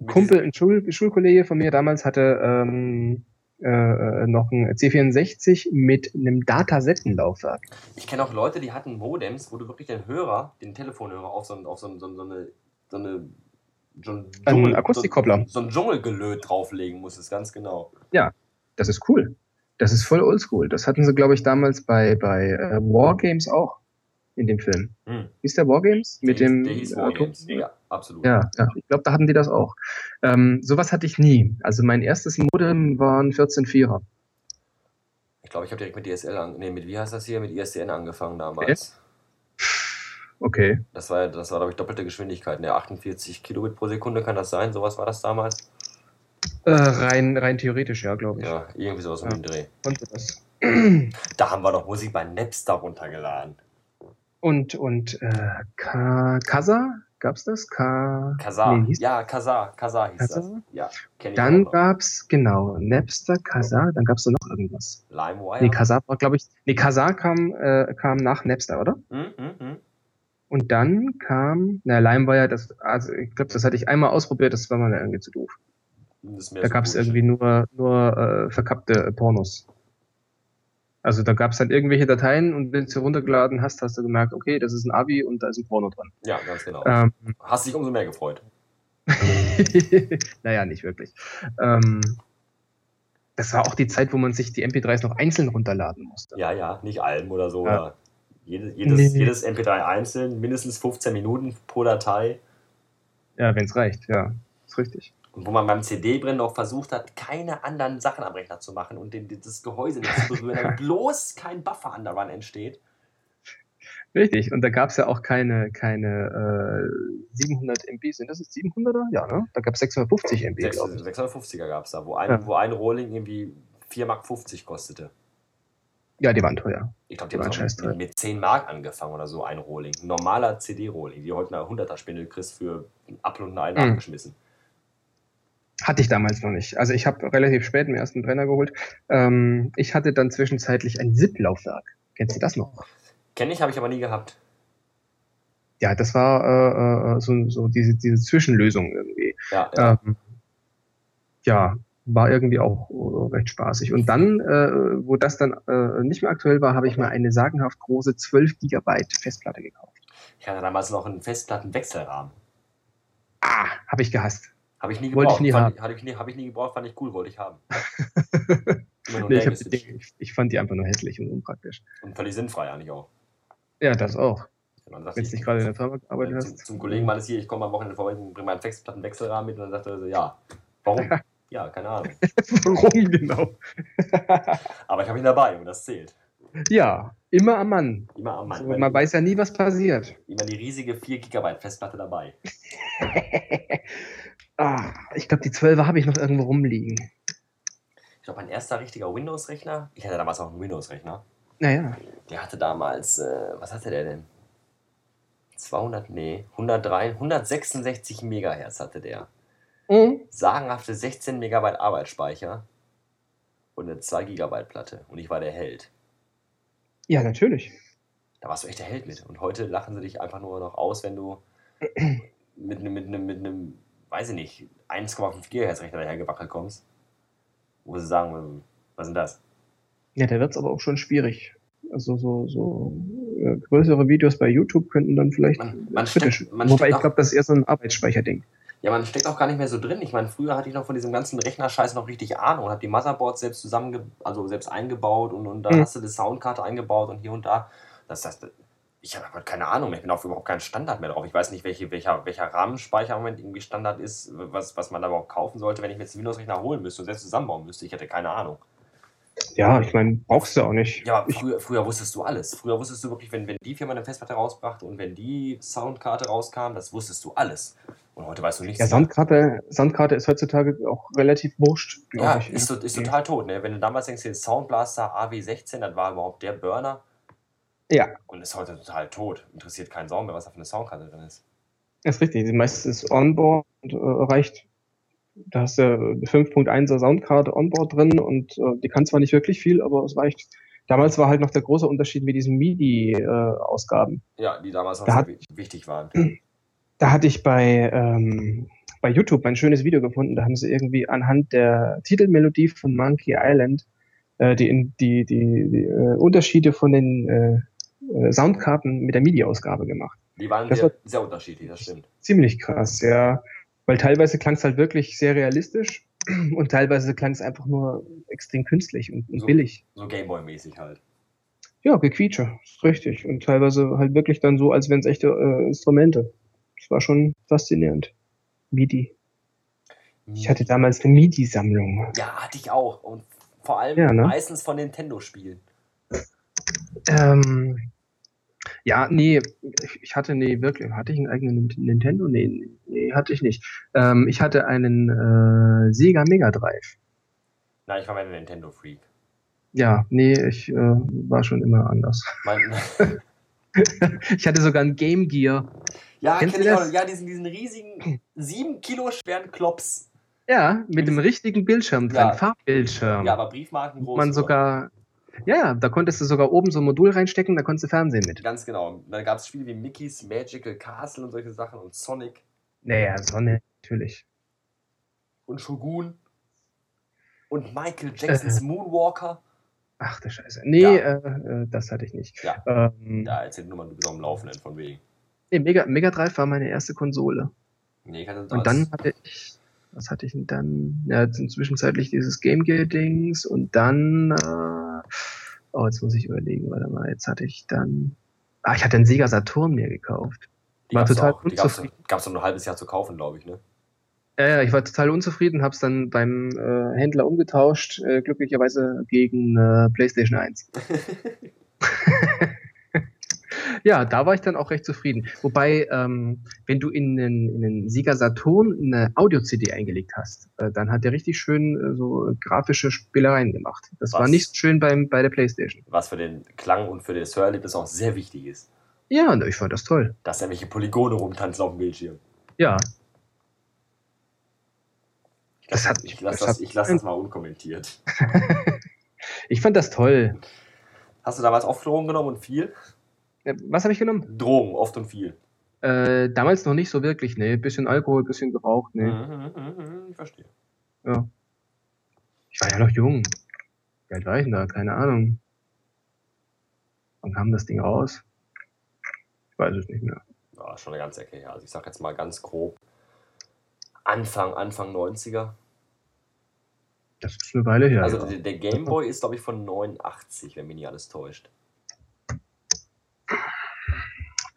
Kumpel, ein Schul Schulkollege von mir damals hatte ähm, äh, noch ein C64 mit einem Datasettenlaufwerk. Ich kenne auch Leute, die hatten Modems, wo du wirklich den Hörer, den Telefonhörer auf so, auf so, so, so eine, so eine so ein Ein Dschungel- Akustikkoppler. So, ein Dschungelgelöt drauflegen musstest, ganz genau. Das ist cool. Das ist voll oldschool. Das hatten sie, glaube ich, damals bei, bei äh, Wargames auch. In dem Film. Hm. Hieß der Wargames? Mit Der hieß- dem Der hieß Wargames. Ja, absolut. Ja, ja, ich glaube, da hatten die das auch. Ähm, sowas hatte ich nie. Also mein erstes Modem waren 14.4er. Ich glaube, ich habe direkt mit DSL an, nee, mit wie heißt das hier? Mit ISDN angefangen damals. Okay. Das war, das war, glaube ich, doppelte Geschwindigkeit. Ne, 48 Kilobit pro Sekunde kann das sein? Sowas war das damals? Äh, rein, rein theoretisch, ja, glaube ich. Ja, irgendwie sowas Ja. den Dreh. Konnte das. Da haben wir doch Musik bei Napster runtergeladen. Und, und äh, Ka Kasa? Gab's das? Ka Kazaa. Nee, hieß ja, Kazaa. Kazaa hieß das. Kazaa? Ja, Dann gab's, genau, Napster, Kasa, dann gab's da noch irgendwas. LimeWire. Nee, Kasa war, glaube ich, nee, Kasa kam, äh, kam nach Napster, oder? Hm, hm, hm. Und dann kam, na, LimeWire, das, also ich glaube, das hatte ich einmal ausprobiert, das war mir irgendwie zu doof. Das Da so gab es Bullshit. irgendwie nur, nur äh, verkappte Pornos. Also da gab es dann irgendwelche Dateien und wenn du sie runtergeladen hast, hast du gemerkt, okay, das ist ein Abi und da ist ein Porno dran. Ja, ganz genau. Ähm, Hast dich umso mehr gefreut. naja, nicht wirklich. Ähm, das war auch die Zeit, wo man sich die MP3s noch einzeln runterladen musste. Ja, ja, nicht Alben oder so. Ja. Oder jedes, jedes, Nee. jedes MP3 einzeln, mindestens 15 Minuten pro Datei. Ja, wenn es reicht, ja. Ist richtig. Und wo man beim CD-Brennen auch versucht hat, keine anderen Sachen am Rechner zu machen und den, das Gehäuse nicht zu berühren, damit bloß kein Buffer an der Run entsteht. Richtig. Und da gab es ja auch keine, keine äh, 700 MB. Sind das jetzt 700er? Ja, ne? Da gab es 650 MB, Sechs- glaube ich. 650er gab es da, wo ein, Ja. wo ein Rolling irgendwie 4,50 Mark kostete. Ja, die waren teuer. Ich glaube, die Die waren haben mit, mit 10 Mark angefangen oder so, ein Rolling. Ein normaler CD-Rolling, die heute eine 100er Spindel kriegst für einen Apfel und ein Ei Mhm. Hatte ich damals noch nicht. Also ich habe relativ spät den ersten Brenner geholt. Ähm, ich hatte dann zwischenzeitlich ein SIP-Laufwerk. Kennst du das noch? Kenne ich, habe ich aber nie gehabt. Ja, das war äh, äh, so, so diese, diese Zwischenlösung irgendwie. Ja, ja. Ähm, ja, war irgendwie auch äh, recht spaßig. Und dann, äh, wo das dann äh, nicht mehr aktuell war, habe ich mal eine sagenhaft große 12 Gigabyte Festplatte gekauft. Ich hatte damals noch einen Festplattenwechselrahmen. Ah, habe ich gehasst. Habe ich nie Wollte gebraucht. ich nie fand, haben. Habe ich, nie, hab ich nie gebraucht, fand ich cool, wollte ich haben. Nee, ich, hab, Name-Switch. ich, ich fand die einfach nur hässlich und unpraktisch. Und völlig sinnfrei eigentlich auch. Ja, das auch. Wenn du ich- nicht gerade in der Firma gearbeitet äh, zum, hast. zum Kollegen meines hier, ich komme am Wochenende vorbei und bringe meinen Festplattenwechselrahmen mit und dann sagt er so, ja, warum? ja, keine Ahnung. Warum genau? Aber ich habe ihn dabei und das zählt. Ja, immer am Mann. Immer am Mann. Also, man weiß ja nie, was passiert. immer die riesige 4 GB Festplatte dabei. Ah, ich glaube, die 12er habe ich noch irgendwo rumliegen. Ich glaube, mein erster richtiger Windows-Rechner, ich hatte damals auch einen Windows-Rechner, Naja. der hatte damals, äh, was hatte der denn? 200, nee, 103, 166 Megahertz hatte der. Mhm. Sagenhafte 16 Megabyte Arbeitsspeicher und eine 2 Gigabyte Platte. Und ich war der Held. Ja, natürlich. Da warst du echt der Held mit. Und heute lachen sie dich einfach nur noch aus, wenn du mit einem, mit einem, mit einem weiß ich nicht, 1,5 Gigahertz Rechner dahergewackelt kommst. Wo sie sagen, was ist denn das? Ja, da wird's aber auch schon schwierig. Also so, so äh, größere Videos bei YouTube könnten dann vielleicht Man- man kritisch. steckt- man Wobei ich glaube, das ist eher so ein Arbeitsspeicherding. Ja, man steckt auch gar nicht mehr so drin. Ich meine, früher hatte ich noch von diesem ganzen Rechnerscheiß noch richtig Ahnung und habe die Motherboards selbst zusammenge also selbst eingebaut und, und da Mhm. hast du die Soundkarte eingebaut und hier und da. Das heißt, ich habe keine Ahnung mehr. Ich bin auf überhaupt keinen Standard mehr drauf. Ich weiß nicht, welche, welcher, welcher Rahmenspeicher im Moment irgendwie Standard ist, was, was man da überhaupt kaufen sollte, wenn ich mir jetzt einen Windows-Rechner holen müsste und selbst zusammenbauen müsste. Ich hätte keine Ahnung. Ja, ich meine, brauchst du auch nicht. Ja, aber früher, früher wusstest du alles. Früher wusstest du wirklich, wenn, wenn die Firma eine Festplatte rausbrachte und wenn die Soundkarte rauskam, das wusstest du alles. Und heute weißt du nichts. Ja, mehr. Soundkarte, Soundkarte ist heutzutage auch relativ wurscht, glaube Ja, ich. ist, ist total tot. Ne? Wenn du damals denkst, hier Sound Blaster AW16, das war überhaupt der Burner Ja, und ist heute total tot. Interessiert keinen Sound mehr, was da für eine Soundkarte drin ist. ist richtig. Die meiste ist Onboard und äh, reicht. Da hast du eine 5.1er Soundkarte Onboard drin und äh, die kann zwar nicht wirklich viel, aber es reicht. Damals war halt noch der große Unterschied mit diesen MIDI-Ausgaben. Ja, die damals noch Da hat- wi- wichtig waren. da hatte ich bei, ähm, bei YouTube ein schönes Video gefunden. Da haben sie irgendwie anhand der Titelmelodie von Monkey Island äh, die, die, die, die äh, Unterschiede von den äh, Soundkarten mit der MIDI-Ausgabe gemacht. Die waren Das sehr, war- sehr unterschiedlich, das stimmt. Ziemlich krass, ja. Weil teilweise klang es halt wirklich sehr realistisch und teilweise klang es einfach nur extrem künstlich und, und So. billig. So Gameboy-mäßig halt. Ja, gequietsche, ist richtig. Und teilweise halt wirklich dann so, als wären es echte äh, Instrumente. Das war schon faszinierend. MIDI. Ich hatte damals eine MIDI-Sammlung. Ja, hatte ich auch. Und vor allem Ja, ne? meistens von Nintendo-Spielen. Ähm, ja, nee, ich, hatte, nee, wirklich, hatte ich einen eigenen Nin- Nintendo? Nee, nee, hatte ich nicht. Ähm, ich hatte einen äh, Sega Mega Drive. Nein, ich war mein Nintendo-Freak. Ja, nee, ich äh, war schon immer anders. Ich hatte sogar ein Game Gear. ja, Kennst kenn du ich auch. Ja, diesen, diesen riesigen, sieben Kilo schweren Klops. Ja, mit dem richtigen Bildschirm dran, Ja. Farbbildschirm. Ja, aber Briefmarken groß. man sogar, ja, ja, da konntest du sogar oben so ein Modul reinstecken, da konntest du Fernsehen mit. Ganz genau. Da gab es Spiele wie Mickey's Magical Castle und solche Sachen und Sonic Naja, Sonne, natürlich. und Shogun und Michael Jacksons Moonwalker. Ach du Scheiße. Nee, Ja. äh, äh, das hatte ich nicht. Ja. Ähm, Ja, erzähl nur mal, du bist am Laufenden von wegen. nee, Mega, Mega Drive war meine erste Konsole. Nee, ich hatte Und dann hatte ich, was hatte ich denn dann? Ja, zwischenzeitlich dieses Game Gear Dings und dann, äh, oh, jetzt muss ich überlegen, warte mal, jetzt hatte ich dann, ah, ich hatte einen Sega Saturn mir gekauft. die war total auch, Die gab's, unzufrieden. gab's noch ein halbes Jahr zu kaufen, glaube ich, ne? Ja, ja, ich war total unzufrieden, hab's dann beim äh, Händler umgetauscht, äh, glücklicherweise gegen äh, PlayStation 1. ja, da war ich dann auch recht zufrieden. Wobei, ähm, wenn du in den, in den Sega Saturn eine Audio-CD eingelegt hast, äh, dann hat der richtig schön äh, so grafische Spielereien gemacht. Das Was? war nicht schön beim, bei der PlayStation. Was für den Klang und für das Hörerlebnis auch sehr wichtig ist. Ja, ich fand das toll. Dass da welche Polygone rumtanzen auf dem Bildschirm. Ja, Ich Das lasse hat das, ich lass das das, ich lass das mal unkommentiert. ich fand das toll. Hast du damals oft Drogen genommen und viel? Äh, Was habe ich genommen? Drogen, oft und viel. Äh, damals noch nicht so wirklich, ne. Bisschen Alkohol, bisschen geraucht, ne. Mhm, mhm, mhm, ich verstehe. Ja. Ich war ja noch jung. Wie alt war ich denn da? Keine Ahnung. Wann kam das Ding raus? Ich weiß es nicht mehr. Ja, schon eine ganze Ecke her. Also ich sag jetzt mal ganz grob. Anfang, Anfang 90er. Das ist eine Weile her. Also ja. der, der Gameboy ist, glaube ich, von 89, wenn mich nicht alles täuscht.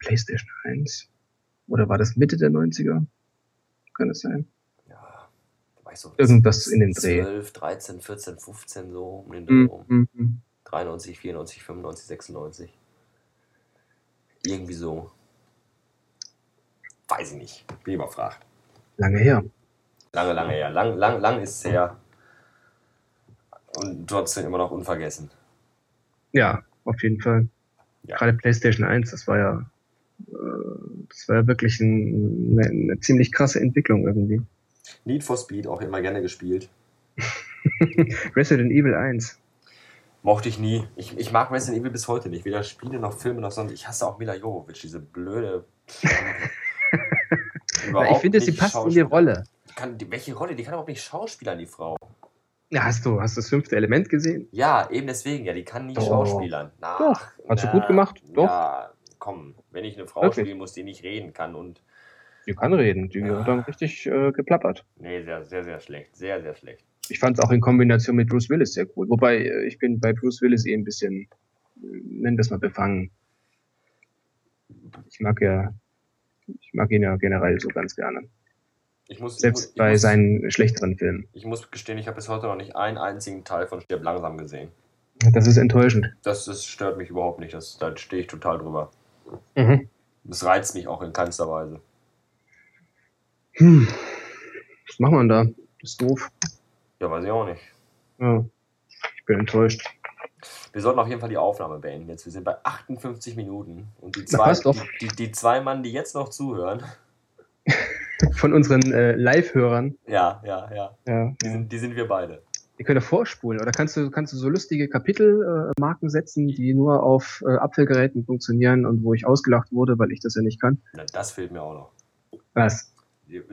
PlayStation 1. Oder war das Mitte der 90er? Kann es sein? Ja, da war ich so Irgendwas in dem Dreh. 12, 13, 14, 15 so um den Dreh rum. Mhm. mhm. 93, 94, 95, 96. Irgendwie so. Weiß ich nicht. Bin überfragt. Lange her. Lange, lange her. Lang, lang, lang ist es her. Und trotzdem immer noch unvergessen. Ja, auf jeden Fall. Ja. Gerade PlayStation 1, das war ja, das war ja wirklich ein, eine, eine ziemlich krasse Entwicklung irgendwie. Need for Speed auch immer gerne gespielt. Resident Evil 1. Mochte ich nie. Ich, ich mag Resident Evil bis heute nicht. Weder Spiele noch Filme noch sonst. Ich hasse auch Mila Jovovich, diese blöde. Na, ich finde, sie passt in die Rolle. Kann, die, welche Rolle? Die kann überhaupt nicht schauspielern, die Frau. Ja, hast du, hast du das fünfte Element gesehen? Ja, eben deswegen. Ja, die kann nicht Doch. schauspielern. Na, Doch. Hat sie gut gemacht. Doch. Ja, komm. Wenn ich eine Frau Wirklich? spielen muss, die nicht reden kann und. Die kann reden. Die Ja. hat dann richtig äh, geplappert. Nee, sehr, sehr, sehr schlecht. Sehr, sehr schlecht. Ich fand es auch in Kombination mit Bruce Willis sehr cool. Wobei, äh, ich bin bei Bruce Willis eh ein bisschen, äh, nennen wir es mal befangen. Ich mag ja, ich mag ihn ja generell so ganz gerne. Ich muss, Selbst ich, bei ich muss, seinen schlechteren Filmen. Ich muss gestehen, ich habe bis heute noch nicht einen einzigen Teil von Stirb langsam gesehen. Das ist enttäuschend. Das, das stört mich überhaupt nicht. Das, da stehe ich total drüber. Mhm. Das reizt mich auch in keinster Weise. Hm. Was macht man da? Das ist doof. Ja, weiß ich auch nicht. Ja. Ich bin enttäuscht. Wir sollten auf jeden Fall die Aufnahme beenden jetzt. Wir sind bei 58 Minuten. Und die zwei, die, die, die zwei Mann, die jetzt noch zuhören, Von unseren äh, Live-Hörern. ja, ja, ja, Ja. die sind, die sind wir beide. Die können ja vorspulen. Oder kannst du, kannst du so lustige Kapitelmarken äh, Marken setzen, die nur auf äh, Apfelgeräten funktionieren und wo ich ausgelacht wurde, weil ich das ja nicht kann? Na, das fehlt mir auch noch. Was?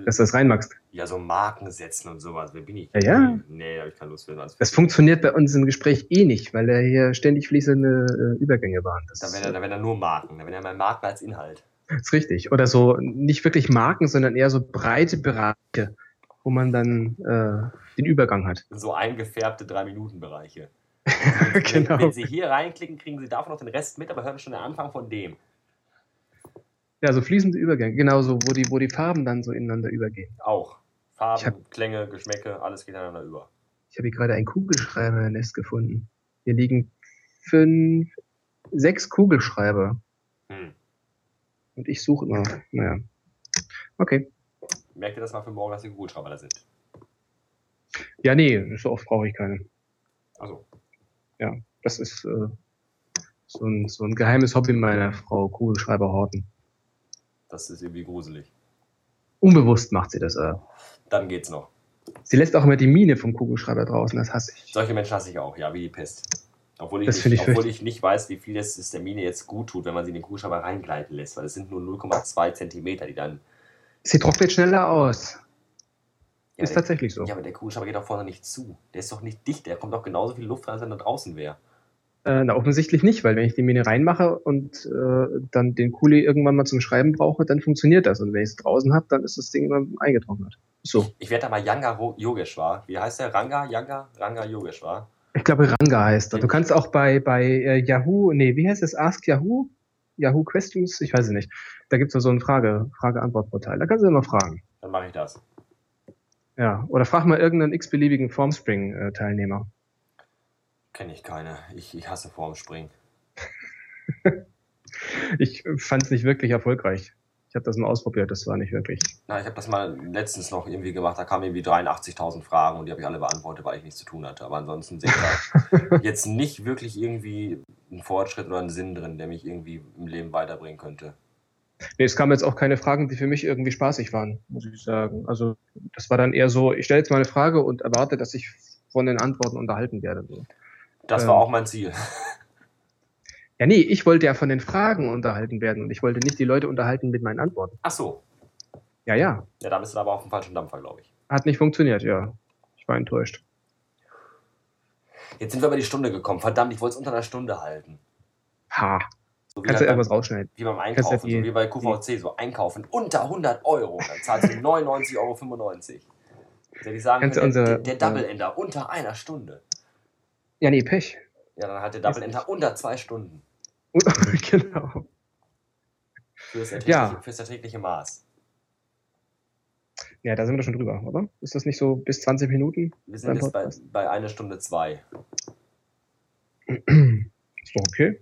Dass du das reinmachst. Ja, so Marken setzen und sowas. Wer bin ich? Ja, ja. Nee, habe ich keine Lust für. Das Das funktioniert bei uns im Gespräch eh nicht, weil da hier ständig fließende äh, Übergänge waren. Das Da wären da da nur Marken. Da wären ja mal Marken als Inhalt. ist richtig. Oder so nicht wirklich Marken, sondern eher so breite Bereiche, wo man dann äh, den Übergang hat. So eingefärbte 3-Minuten-Bereiche. Wenn, genau. wenn Sie hier reinklicken, kriegen Sie davon noch den Rest mit, aber hören schon den Anfang von dem. Ja, so fließende Übergänge, genau so, wo die, wo die Farben dann so ineinander übergehen. Auch. Farben, hab- Klänge, Geschmäcke, alles geht einander über. Ich habe hier gerade ein Kugelschreibernest gefunden. Hier liegen fünf, sechs Kugelschreiber. Hm. Und ich suche immer. Naja. Okay. Merkt ihr das mal für morgen, dass die Kugelschreiber da sind? Ja, nee, so oft brauche ich keine. Also, Das ist äh, so, ein, so ein geheimes Hobby meiner Frau, Kugelschreiber horten. das ist irgendwie gruselig. Unbewusst macht sie das. Äh. Dann geht's noch. Sie lässt auch immer die Mine vom Kugelschreiber draußen, das hasse ich. Solche Menschen hasse ich auch, ja, wie die Pest. Obwohl ich, Das nicht, ich obwohl ich nicht weiß, wie viel es der Mine jetzt gut tut, wenn man sie in den Kugelschreiber reingleiten lässt, weil es sind nur 0,2 Zentimeter, die dann. Sie trocknet schneller aus. Ja, ist der, tatsächlich so. ja, aber der Kugelschreiber geht auch vorne nicht zu. Der ist doch nicht dicht, der kommt doch genauso viel Luft rein, als wenn er draußen wäre. Äh, na, offensichtlich nicht, weil wenn ich die Mine reinmache und äh, dann den Kuli irgendwann mal zum Schreiben brauche, dann funktioniert das. Und wenn ich es draußen habe, dann ist das Ding immer eingetrocknet. So. Ich werde da mal Yanga Yogeshwar. Wie heißt der? Ranga? Yanga? Ranga Yogeshwar. Ich glaube, Ranga heißt er. Du kannst auch bei, bei äh, Yahoo, nee, wie heißt es? Ask Yahoo? Yahoo Questions? Ich weiß es nicht. Da gibt's so ein Frage, Frage-Antwort-Portal. Da kannst du immer fragen. Dann mache ich das. Ja. Oder frag mal irgendeinen x-beliebigen Formspring-Teilnehmer. Kenne ich keine. Ich, ich hasse Formspringen. Ich fand es nicht wirklich erfolgreich. Ich habe das mal ausprobiert, das war nicht wirklich. Na, ich habe das mal letztens noch irgendwie gemacht. Da kamen irgendwie 83.000 Fragen und die habe ich alle beantwortet, weil ich nichts zu tun hatte. Aber ansonsten sehe ich da jetzt nicht wirklich irgendwie einen Fortschritt oder einen Sinn drin, der mich irgendwie im Leben weiterbringen könnte. Nee, es kamen jetzt auch keine Fragen, die für mich irgendwie spaßig waren, muss ich sagen. Also das war dann eher so, ich stelle jetzt mal eine Frage und erwarte, dass ich von den Antworten unterhalten werde. So. Das Ähm. war auch mein Ziel. Ja, nee, ich wollte ja von den Fragen unterhalten werden und ich wollte nicht die Leute unterhalten mit meinen Antworten. Ach so. Ja, ja, Ja, da bist du aber auf dem falschen Dampfer, glaube ich. hat nicht funktioniert, ja. Ich war enttäuscht. Jetzt sind wir über die Stunde gekommen. Verdammt, ich wollte es unter einer Stunde halten. Ha, So wie, kannst du irgendwas rausschneiden? wie beim Einkaufen, so wie bei QVC, so einkaufen unter 100 Euro. Dann zahlst du 99,95 Euro. Hätte ich sagen Kannst du können, der, unsere- der Double Ender unter einer Stunde. Ja, nee, Pech. Ja, dann hat der Double Ender unter zwei Stunden. Genau. Fürs erträgliche, Ja. fürs erträgliche Maß. Ja, da sind wir schon drüber, oder? Ist das nicht so bis 20 Minuten? Wir sind jetzt bei, bei einer Stunde zwei. Ist doch okay.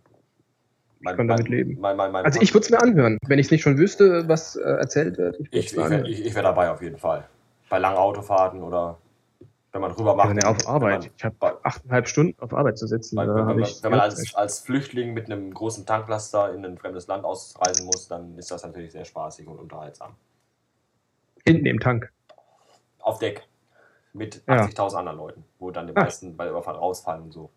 Mein, kann damit leben. Mein, Also ich würde es mir anhören, wenn ich es nicht schon wüsste, was äh, erzählt wird. Ich Ich, ich, mir wär- ich, ich wäre dabei auf jeden Fall. Bei langen Autofahrten oder wenn man rüber Ja, macht. nee, auf Arbeit. Wenn Ich habe achteinhalb Stunden auf Arbeit zu sitzen. man, da wenn, man, wenn man als, als Flüchtling mit einem großen Tanklaster in ein fremdes Land ausreisen muss, dann ist das natürlich sehr spaßig und unterhaltsam. hinten im Tank. Auf Deck. Mit Ja. 80.000 anderen Leuten, wo dann die Ah. meisten bei der Überfahrt rausfallen und so.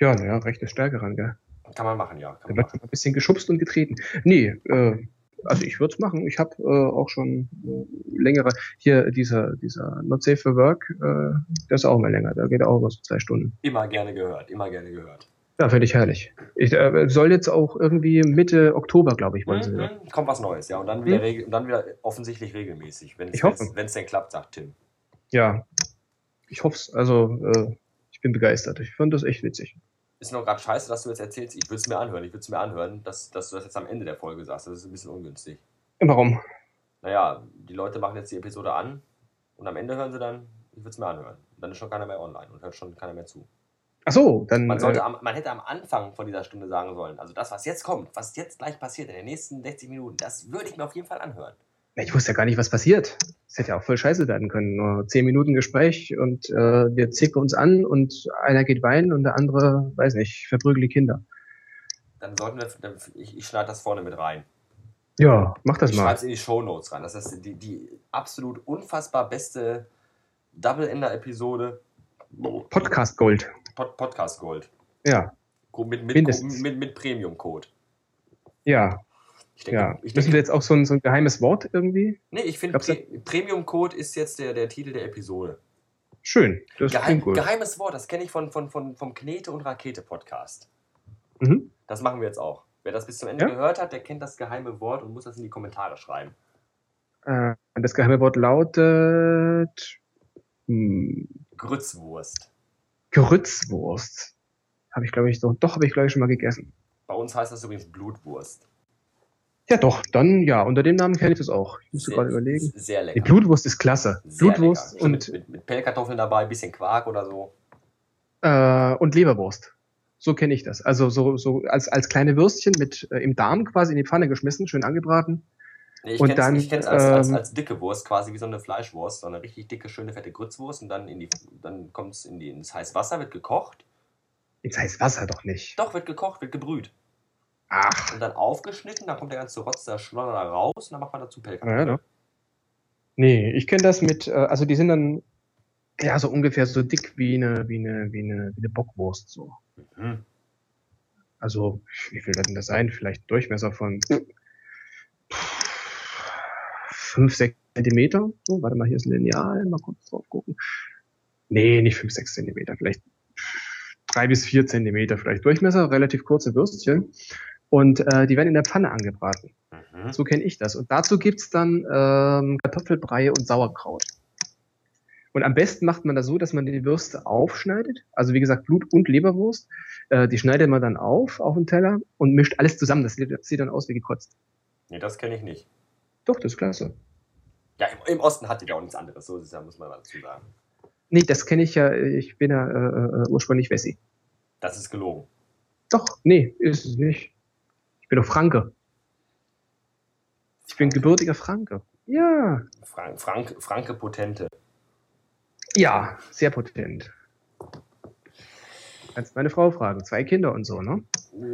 Ja, naja, rechte Stärke ran, gell? Kann man machen, ja. Kann Da man wird ein bisschen geschubst und getreten. Nee, äh, also ich würde es machen. Ich habe äh, auch schon äh, längere, hier dieser, dieser Not Safe for Work, äh, der ist auch mal länger, da geht auch über so zwei Stunden. Immer gerne gehört, immer gerne gehört. Ja, finde ich herrlich. Ich äh, soll jetzt auch irgendwie Mitte Oktober, glaube ich, wollen sie wieder. Mhm, kommt was Neues, ja. Und dann wieder, Hm? regel- und dann wieder offensichtlich regelmäßig, wenn es denn klappt, sagt Tim. Ja, ich hoffe es. Also, äh, ich bin begeistert. Ich fand das echt witzig. Ist noch gerade scheiße, dass du jetzt erzählst, ich würde es mir anhören, ich würde es mir anhören, dass, dass du das jetzt am Ende der Folge sagst. Das ist ein bisschen ungünstig. Warum? Naja, die Leute machen jetzt die Episode an und am Ende hören sie dann, ich würde es mir anhören. Dann ist schon keiner mehr online und hört schon keiner mehr zu. Ach so, dann. Man, sollte äh, am, man hätte am Anfang von dieser Stunde sagen sollen, also das, was jetzt kommt, was jetzt gleich passiert in den nächsten 60 Minuten, das würde ich mir auf jeden Fall anhören. Ich wusste ja gar nicht, was passiert. Es hätte ja auch voll scheiße werden können. Nur zehn Minuten Gespräch und äh, wir zicken uns an und einer geht weinen und der andere, weiß nicht, verprügelt die Kinder. Dann sollten wir, dann, ich, ich schneide das vorne mit rein. Ja, mach das ich mal. schreibe es in die Show Notes rein. Das ist die, die absolut unfassbar beste Double-Ender-Episode. Podcast Gold. Pod Podcast Gold. Ja, Mit, mit, Mindestens. mit, mit Premium-Code. ja, Ich denke, ja. ich Müssen wir jetzt auch so ein, so ein geheimes Wort irgendwie? nee, ich finde, Glaubst du- Pre Premium-Code ist jetzt der, der Titel der Episode. Schön. Das Geheim, gut. Geheimes Wort, das kenne ich von, von, von, vom Knete- und Rakete-Podcast. Mhm. Das machen wir jetzt auch. Wer das bis zum Ende Ja? gehört hat, der kennt das geheime Wort und muss das in die Kommentare schreiben. Äh, das geheime Wort lautet. Hm, Grützwurst. Grützwurst. Habe ich, glaube ich, doch, doch habe ich, glaube ich, schon mal gegessen. Bei uns heißt das übrigens Blutwurst. Ja, doch, dann ja, unter dem Namen kenne ich das auch. Ich muss gerade überlegen. Sehr Die lecker. Blutwurst ist klasse. Sehr Blutwurst lecker. Und, mit, mit, mit Pellkartoffeln dabei, bisschen Quark oder so. äh, und Leberwurst. So kenne ich das. Also so, so als, als kleine Würstchen mit äh, im Darm quasi in die Pfanne geschmissen, schön angebraten. Nee, ich Und dann, ich kenn's als, als, ähm, als dicke Wurst, quasi wie so eine Fleischwurst, so eine richtig dicke, schöne, fette Grützwurst und dann, in die, dann kommt es in die, ins heiße Wasser, wird gekocht. Jetzt heißt Wasser doch nicht. Doch, wird gekocht, wird gebrüht. Ach, Und dann aufgeschnitten, dann kommt der ganze Rotz, der Schlodder da raus und dann macht man dazu ja, Pellkartoffeln. doch. Nee, ich kenne das mit, äh, also die sind dann ja so ungefähr so dick wie eine, wie eine, wie eine, wie eine Bockwurst so. Mhm. Also, wie viel wird denn das sein? Vielleicht Durchmesser von 5, 6 Zentimeter. So, warte mal, hier ist ein Lineal, mal kurz drauf gucken. Nee, nicht 5, 6 Zentimeter, vielleicht 3 bis 4 Zentimeter vielleicht Durchmesser, relativ kurze Würstchen. Und äh, die werden in der Pfanne angebraten. Mhm. So kenne ich das. Und dazu gibt's dann ähm, Kartoffelbrei und Sauerkraut. Und am besten macht man das so, dass man die Würste aufschneidet. Also wie gesagt, Blut- und Leberwurst. Äh, die schneidet man dann auf, auf den Teller und mischt alles zusammen. Das sieht, das sieht dann aus wie gekotzt. Nee, das kenne ich nicht. Doch, das ist klasse. Ja, im, im Osten hat die ja auch nichts anderes, so ist es ja, muss man mal dazu sagen. Nee, das kenne ich ja. Ich bin ja äh, äh, ursprünglich Wessi. Das ist gelogen. Doch, nee, ist es nicht. Ich bin doch Franke. Ich bin gebürtiger Franke. Ja. Frank, Frank, Franke Potente. Ja, sehr potent. Kannst meine Frau fragen. Zwei Kinder und so, ne?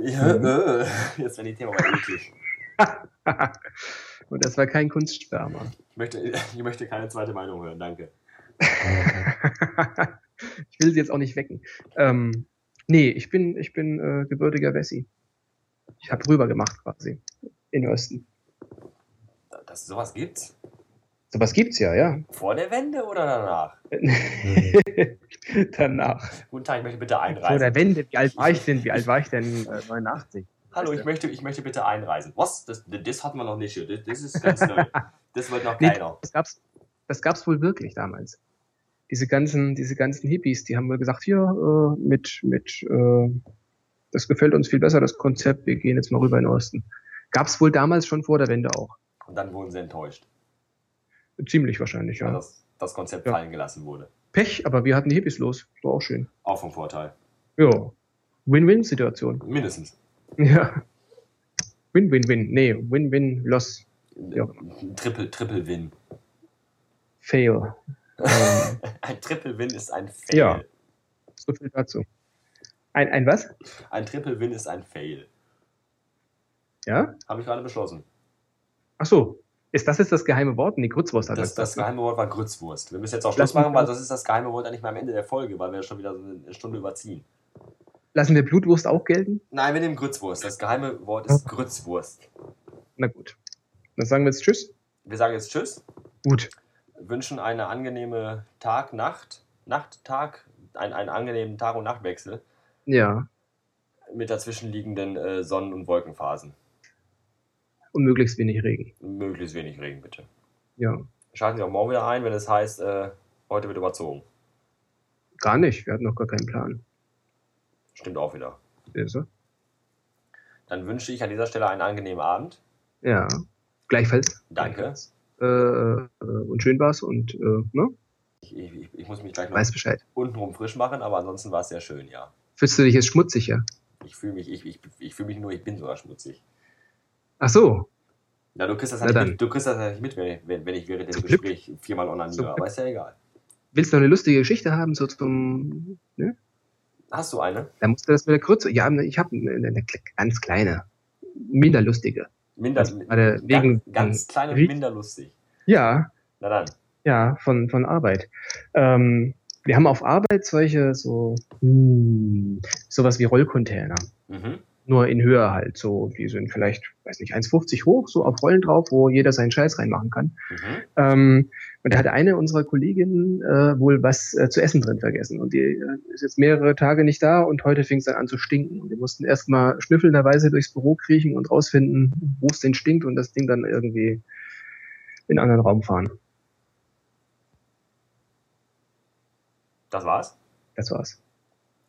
Ja, äh, jetzt werden die Themen aber eklig. und das war kein Kunstsperma. Ich möchte, ich möchte keine zweite Meinung hören, danke. ich will sie jetzt auch nicht wecken. Ähm, nee, ich bin, ich bin äh, gebürtiger Wessi. Ich habe rüber gemacht quasi. In Osten. Dass sowas gibt's? Sowas gibt's ja, ja. Vor der Wende oder danach? Danach. Guten Tag, ich möchte bitte Vor einreisen. der Wende, wie alt war ich denn? Wie alt war ich denn? Äh, 89. Hallo, ich möchte, ich möchte bitte einreisen. Was? Das, das hatten wir noch nicht. Das, das ist ganz neu. Das wird noch Nee, keiner. das gab's, das gab's wohl wirklich damals. Diese ganzen, diese ganzen Hippies, die haben wohl gesagt, hier, äh, mit, mit, äh, das gefällt uns viel besser, das Konzept, wir gehen jetzt mal rüber in den Osten. Gab's wohl damals schon vor der Wende auch. Und dann wurden sie enttäuscht, Ziemlich wahrscheinlich, weil ja. das, das Konzept Ja. fallen gelassen wurde. Pech, aber wir hatten die Hippies los. War auch schön. Auch vom Vorteil. Ja. Win-Win-Situation. Mindestens. Ja. Win-Win-Win. Nee, Win-Win-Loss. Ja. Triple, Triple Win. Fail. ähm, Ein Triple Win ist ein Fail. Ja. so viel dazu. Ein, ein was? Ein Triple Win ist ein Fail. Ja? Habe ich gerade beschlossen. Ach so. Ist das jetzt das geheime Wort? Nee, Grützwurst hat Das, das ne? geheime Wort war Grützwurst. Wir müssen jetzt auch Schluss machen, weil das ist das geheime Wort eigentlich mal am Ende der Folge, weil wir schon wieder so eine Stunde überziehen. Lassen wir Blutwurst auch gelten? Nein, wir nehmen Grützwurst. Das geheime Wort ist Grützwurst. Na gut. Dann sagen wir jetzt Tschüss. Wir sagen jetzt Tschüss, Gut. wünschen eine angenehme Tag, Nacht, Nacht, Tag, ein, einen angenehmen Tag- und Nachtwechsel Ja. mit dazwischenliegenden äh, Sonnen- und Wolkenphasen. Und möglichst wenig Regen. Möglichst wenig Regen, bitte. Ja. Schalten Sie auch morgen wieder ein, wenn es heißt, äh, heute wird überzogen. Gar nicht. Wir hatten noch gar keinen Plan. Stimmt auch wieder. Ist er? Dann wünsche ich an dieser Stelle einen angenehmen Abend. Ja. Gleichfalls. Danke. Äh, äh, und schön war's und äh, ne? Ich, ich, ich muss mich gleich noch Weiß Bescheid. untenrum frisch machen, aber ansonsten war es sehr schön, ja. Fühlst du dich jetzt schmutzig, ja? Ich fühle mich, ich, ich, ich fühle mich nur, ich bin sogar schmutzig. Ach so. Na, du kriegst das halt nicht mit, du kriegst das halt nicht mit, wenn ich, wenn, wenn ich während dem Zum Glück. Gespräch viermal onaniere, Zum aber ist ja egal. Willst du noch eine lustige Geschichte haben, so zum, ne? Hast du eine? Dann musst du das mit der Kürze. Ja, ich habe eine, eine ganz kleine, minder lustige. Minder, Also gerade wegen- ganz, ganz klein und minder lustig. Ja, Na dann. ja, von, von Arbeit. Ähm, wir haben auf Arbeit solche, so, hm, sowas wie Rollcontainer. Mhm. Nur in Höhe halt, so, die sind vielleicht, weiß nicht, 1,50 hoch, so auf Rollen drauf, wo jeder seinen Scheiß reinmachen kann. Mhm. Ähm, und da hatte eine unserer Kolleginnen äh, wohl was äh, zu essen drin vergessen. Und die äh, ist jetzt mehrere Tage nicht da und heute fing es dann an zu stinken. Und wir mussten erstmal schnüffelnderweise durchs Büro kriechen und rausfinden, wo es denn stinkt und das Ding dann irgendwie in einen anderen Raum fahren. Das war's? Das war's.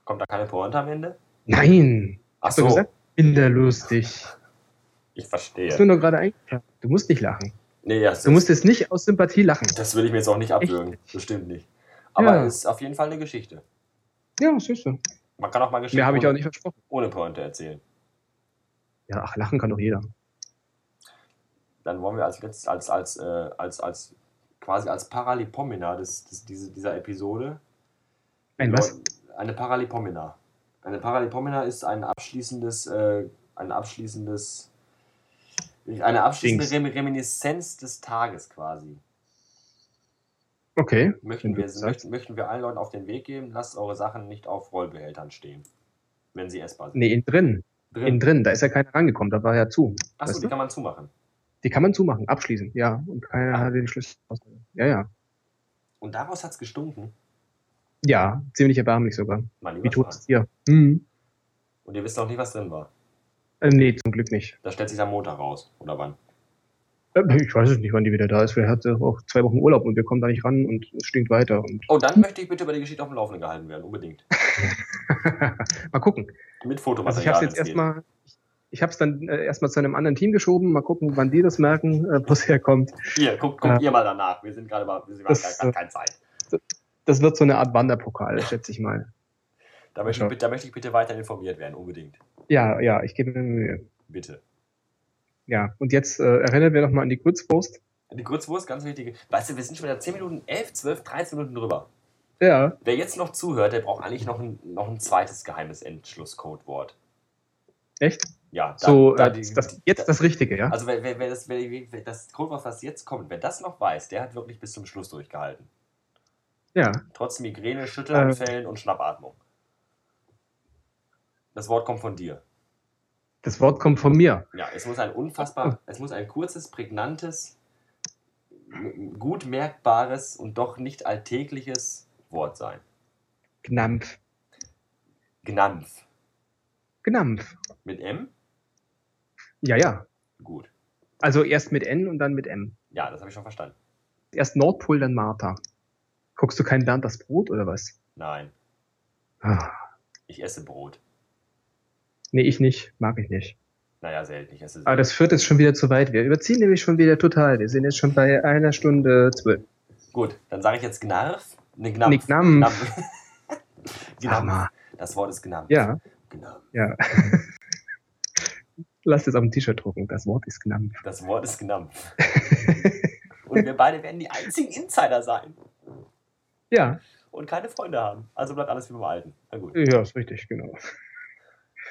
Kommt da keine Pointe am Ende? Nein. Ach Hast du so, gesagt? Kinderlustig. ich Ist verstehe. mir nur gerade eingefallen. Du musst nicht lachen. Nee, ja, Du musst jetzt nicht aus Sympathie lachen. das will ich mir jetzt auch nicht abwürgen. Bestimmt nicht. Aber Ja. es ist auf jeden Fall eine Geschichte. Ja, siehst du. Man kann auch mal Geschichten Mehr habe ich auch ohne, nicht versprochen. ohne Pointe erzählen. Ja, ach, lachen kann doch jeder. Dann wollen wir als letztes, als, als, äh, als, als quasi als Paralipomena des, des, diese, dieser Episode. Ein was? Eine Paralipomena. Eine Paralipomena ist ein abschließendes, äh, ein abschließendes, eine abschließende Dings. Rem Reminiszenz des Tages quasi. Okay. Möchten wir, möchten, möchten wir allen Leuten auf den Weg geben, lasst eure Sachen nicht auf Rollbehältern stehen, wenn sie essbar sind. Nee, innen drin. Drin. Innen drin. Da ist ja keiner rangekommen. Da war ja zu. Achso, die du? kann man zumachen. Die kann man zumachen, abschließen. Ja. Und keiner Ah. hat den Schlüssel. Ja, ja. Und daraus hat es gestunken. Ja, ziemlich erbärmlich sogar. Wie Schwan. es dir? Hm. Und ihr wisst auch nicht, was drin war. Äh, nee, zum Glück nicht. Das stellt sich am Montag raus. Oder wann? Äh, Ich weiß es nicht, wann die wieder da ist. Vielleicht hat sie auch zwei Wochen Urlaub und wir kommen da nicht ran und es stinkt weiter. Und Oh, dann möchte ich bitte über die Geschichte auf dem Laufenden gehalten werden. Unbedingt. mal gucken. Mit Also Fotomaterial. ich habe es jetzt erstmal, ich habe es dann äh, erstmal zu einem anderen Team geschoben. Mal gucken, wann die das merken, äh, wo es herkommt. Hier, guckt, guckt Ja. ihr mal danach. Wir sind gerade mal, wir haben gerade keine Zeit. Das wird so eine Art Wanderpokal, schätze ich mal. Da möchte, ich, bitte- da möchte ich bitte weiter informiert werden. Unbedingt. Ja, ja, ich gebe mir Mühe. Bitte. Ja, und jetzt äh, erinnern wir nochmal an die Grützwurst. Die Grützwurst, ganz wichtig. Weißt du, wir sind schon wieder 10 Minuten, 11, 12, 13 Minuten drüber. Ja, Wer jetzt noch zuhört, der braucht eigentlich noch ein, noch ein zweites geheimes Endschlusscodewort. echt? Ja, da- So, da äh, die- das, jetzt das Richtige, ja? Also wer, wer, wer, das, wer das Codewort, was jetzt kommt, wer das noch weiß, der hat wirklich bis zum Schluss durchgehalten. Ja, Trotz Migräne, Schüttelanfällen Äh. und Schnappatmung. Das Wort kommt von dir. das Wort kommt von mir. Ja, es muss ein unfassbar, es muss ein kurzes, prägnantes, gut merkbares und doch nicht alltägliches Wort sein. Gnampf. Gnampf. Gnampf. Mit M? Ja, ja. Gut. Also erst mit N und dann mit M. Ja, das habe ich schon verstanden. Erst Nordpol, dann Martha. Guckst du kein Bernd das Brot oder was? Nein, Ah. ich esse Brot. Nee, ich nicht. Mag ich nicht. Naja, selten. Ich esse Aber das führt jetzt schon wieder zu weit. Wir überziehen nämlich schon wieder total. Wir sind jetzt schon bei einer Stunde zwölf. Gut, dann sage ich jetzt Gnarf. Ne, Gnampf. Nee, Gnampf. Gnampf. Das Wort ist Gnampf. Ja, Gnampf. ja. Lass es auf dem T-Shirt drucken. Das Wort ist Gnampf. Das Wort ist Gnampf. Und wir beide werden die einzigen Insider sein ja, und keine Freunde haben. Also bleibt alles wie beim Alten. Na gut. ja, ist richtig, genau.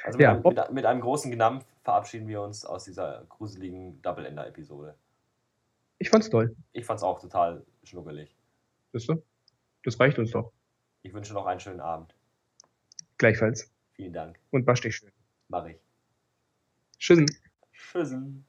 Also mit, Ja, einem, mit, mit einem großen Gnampf verabschieden wir uns aus dieser gruseligen Double-Ender-Episode. Ich fand's toll. Ich fand's auch total schnuckelig. Wisst ihr? Das reicht uns doch. Ich wünsche noch einen schönen Abend. Gleichfalls. Vielen Dank. Und wasch dich schön. Mach ich. Tschüss. Tschüssen.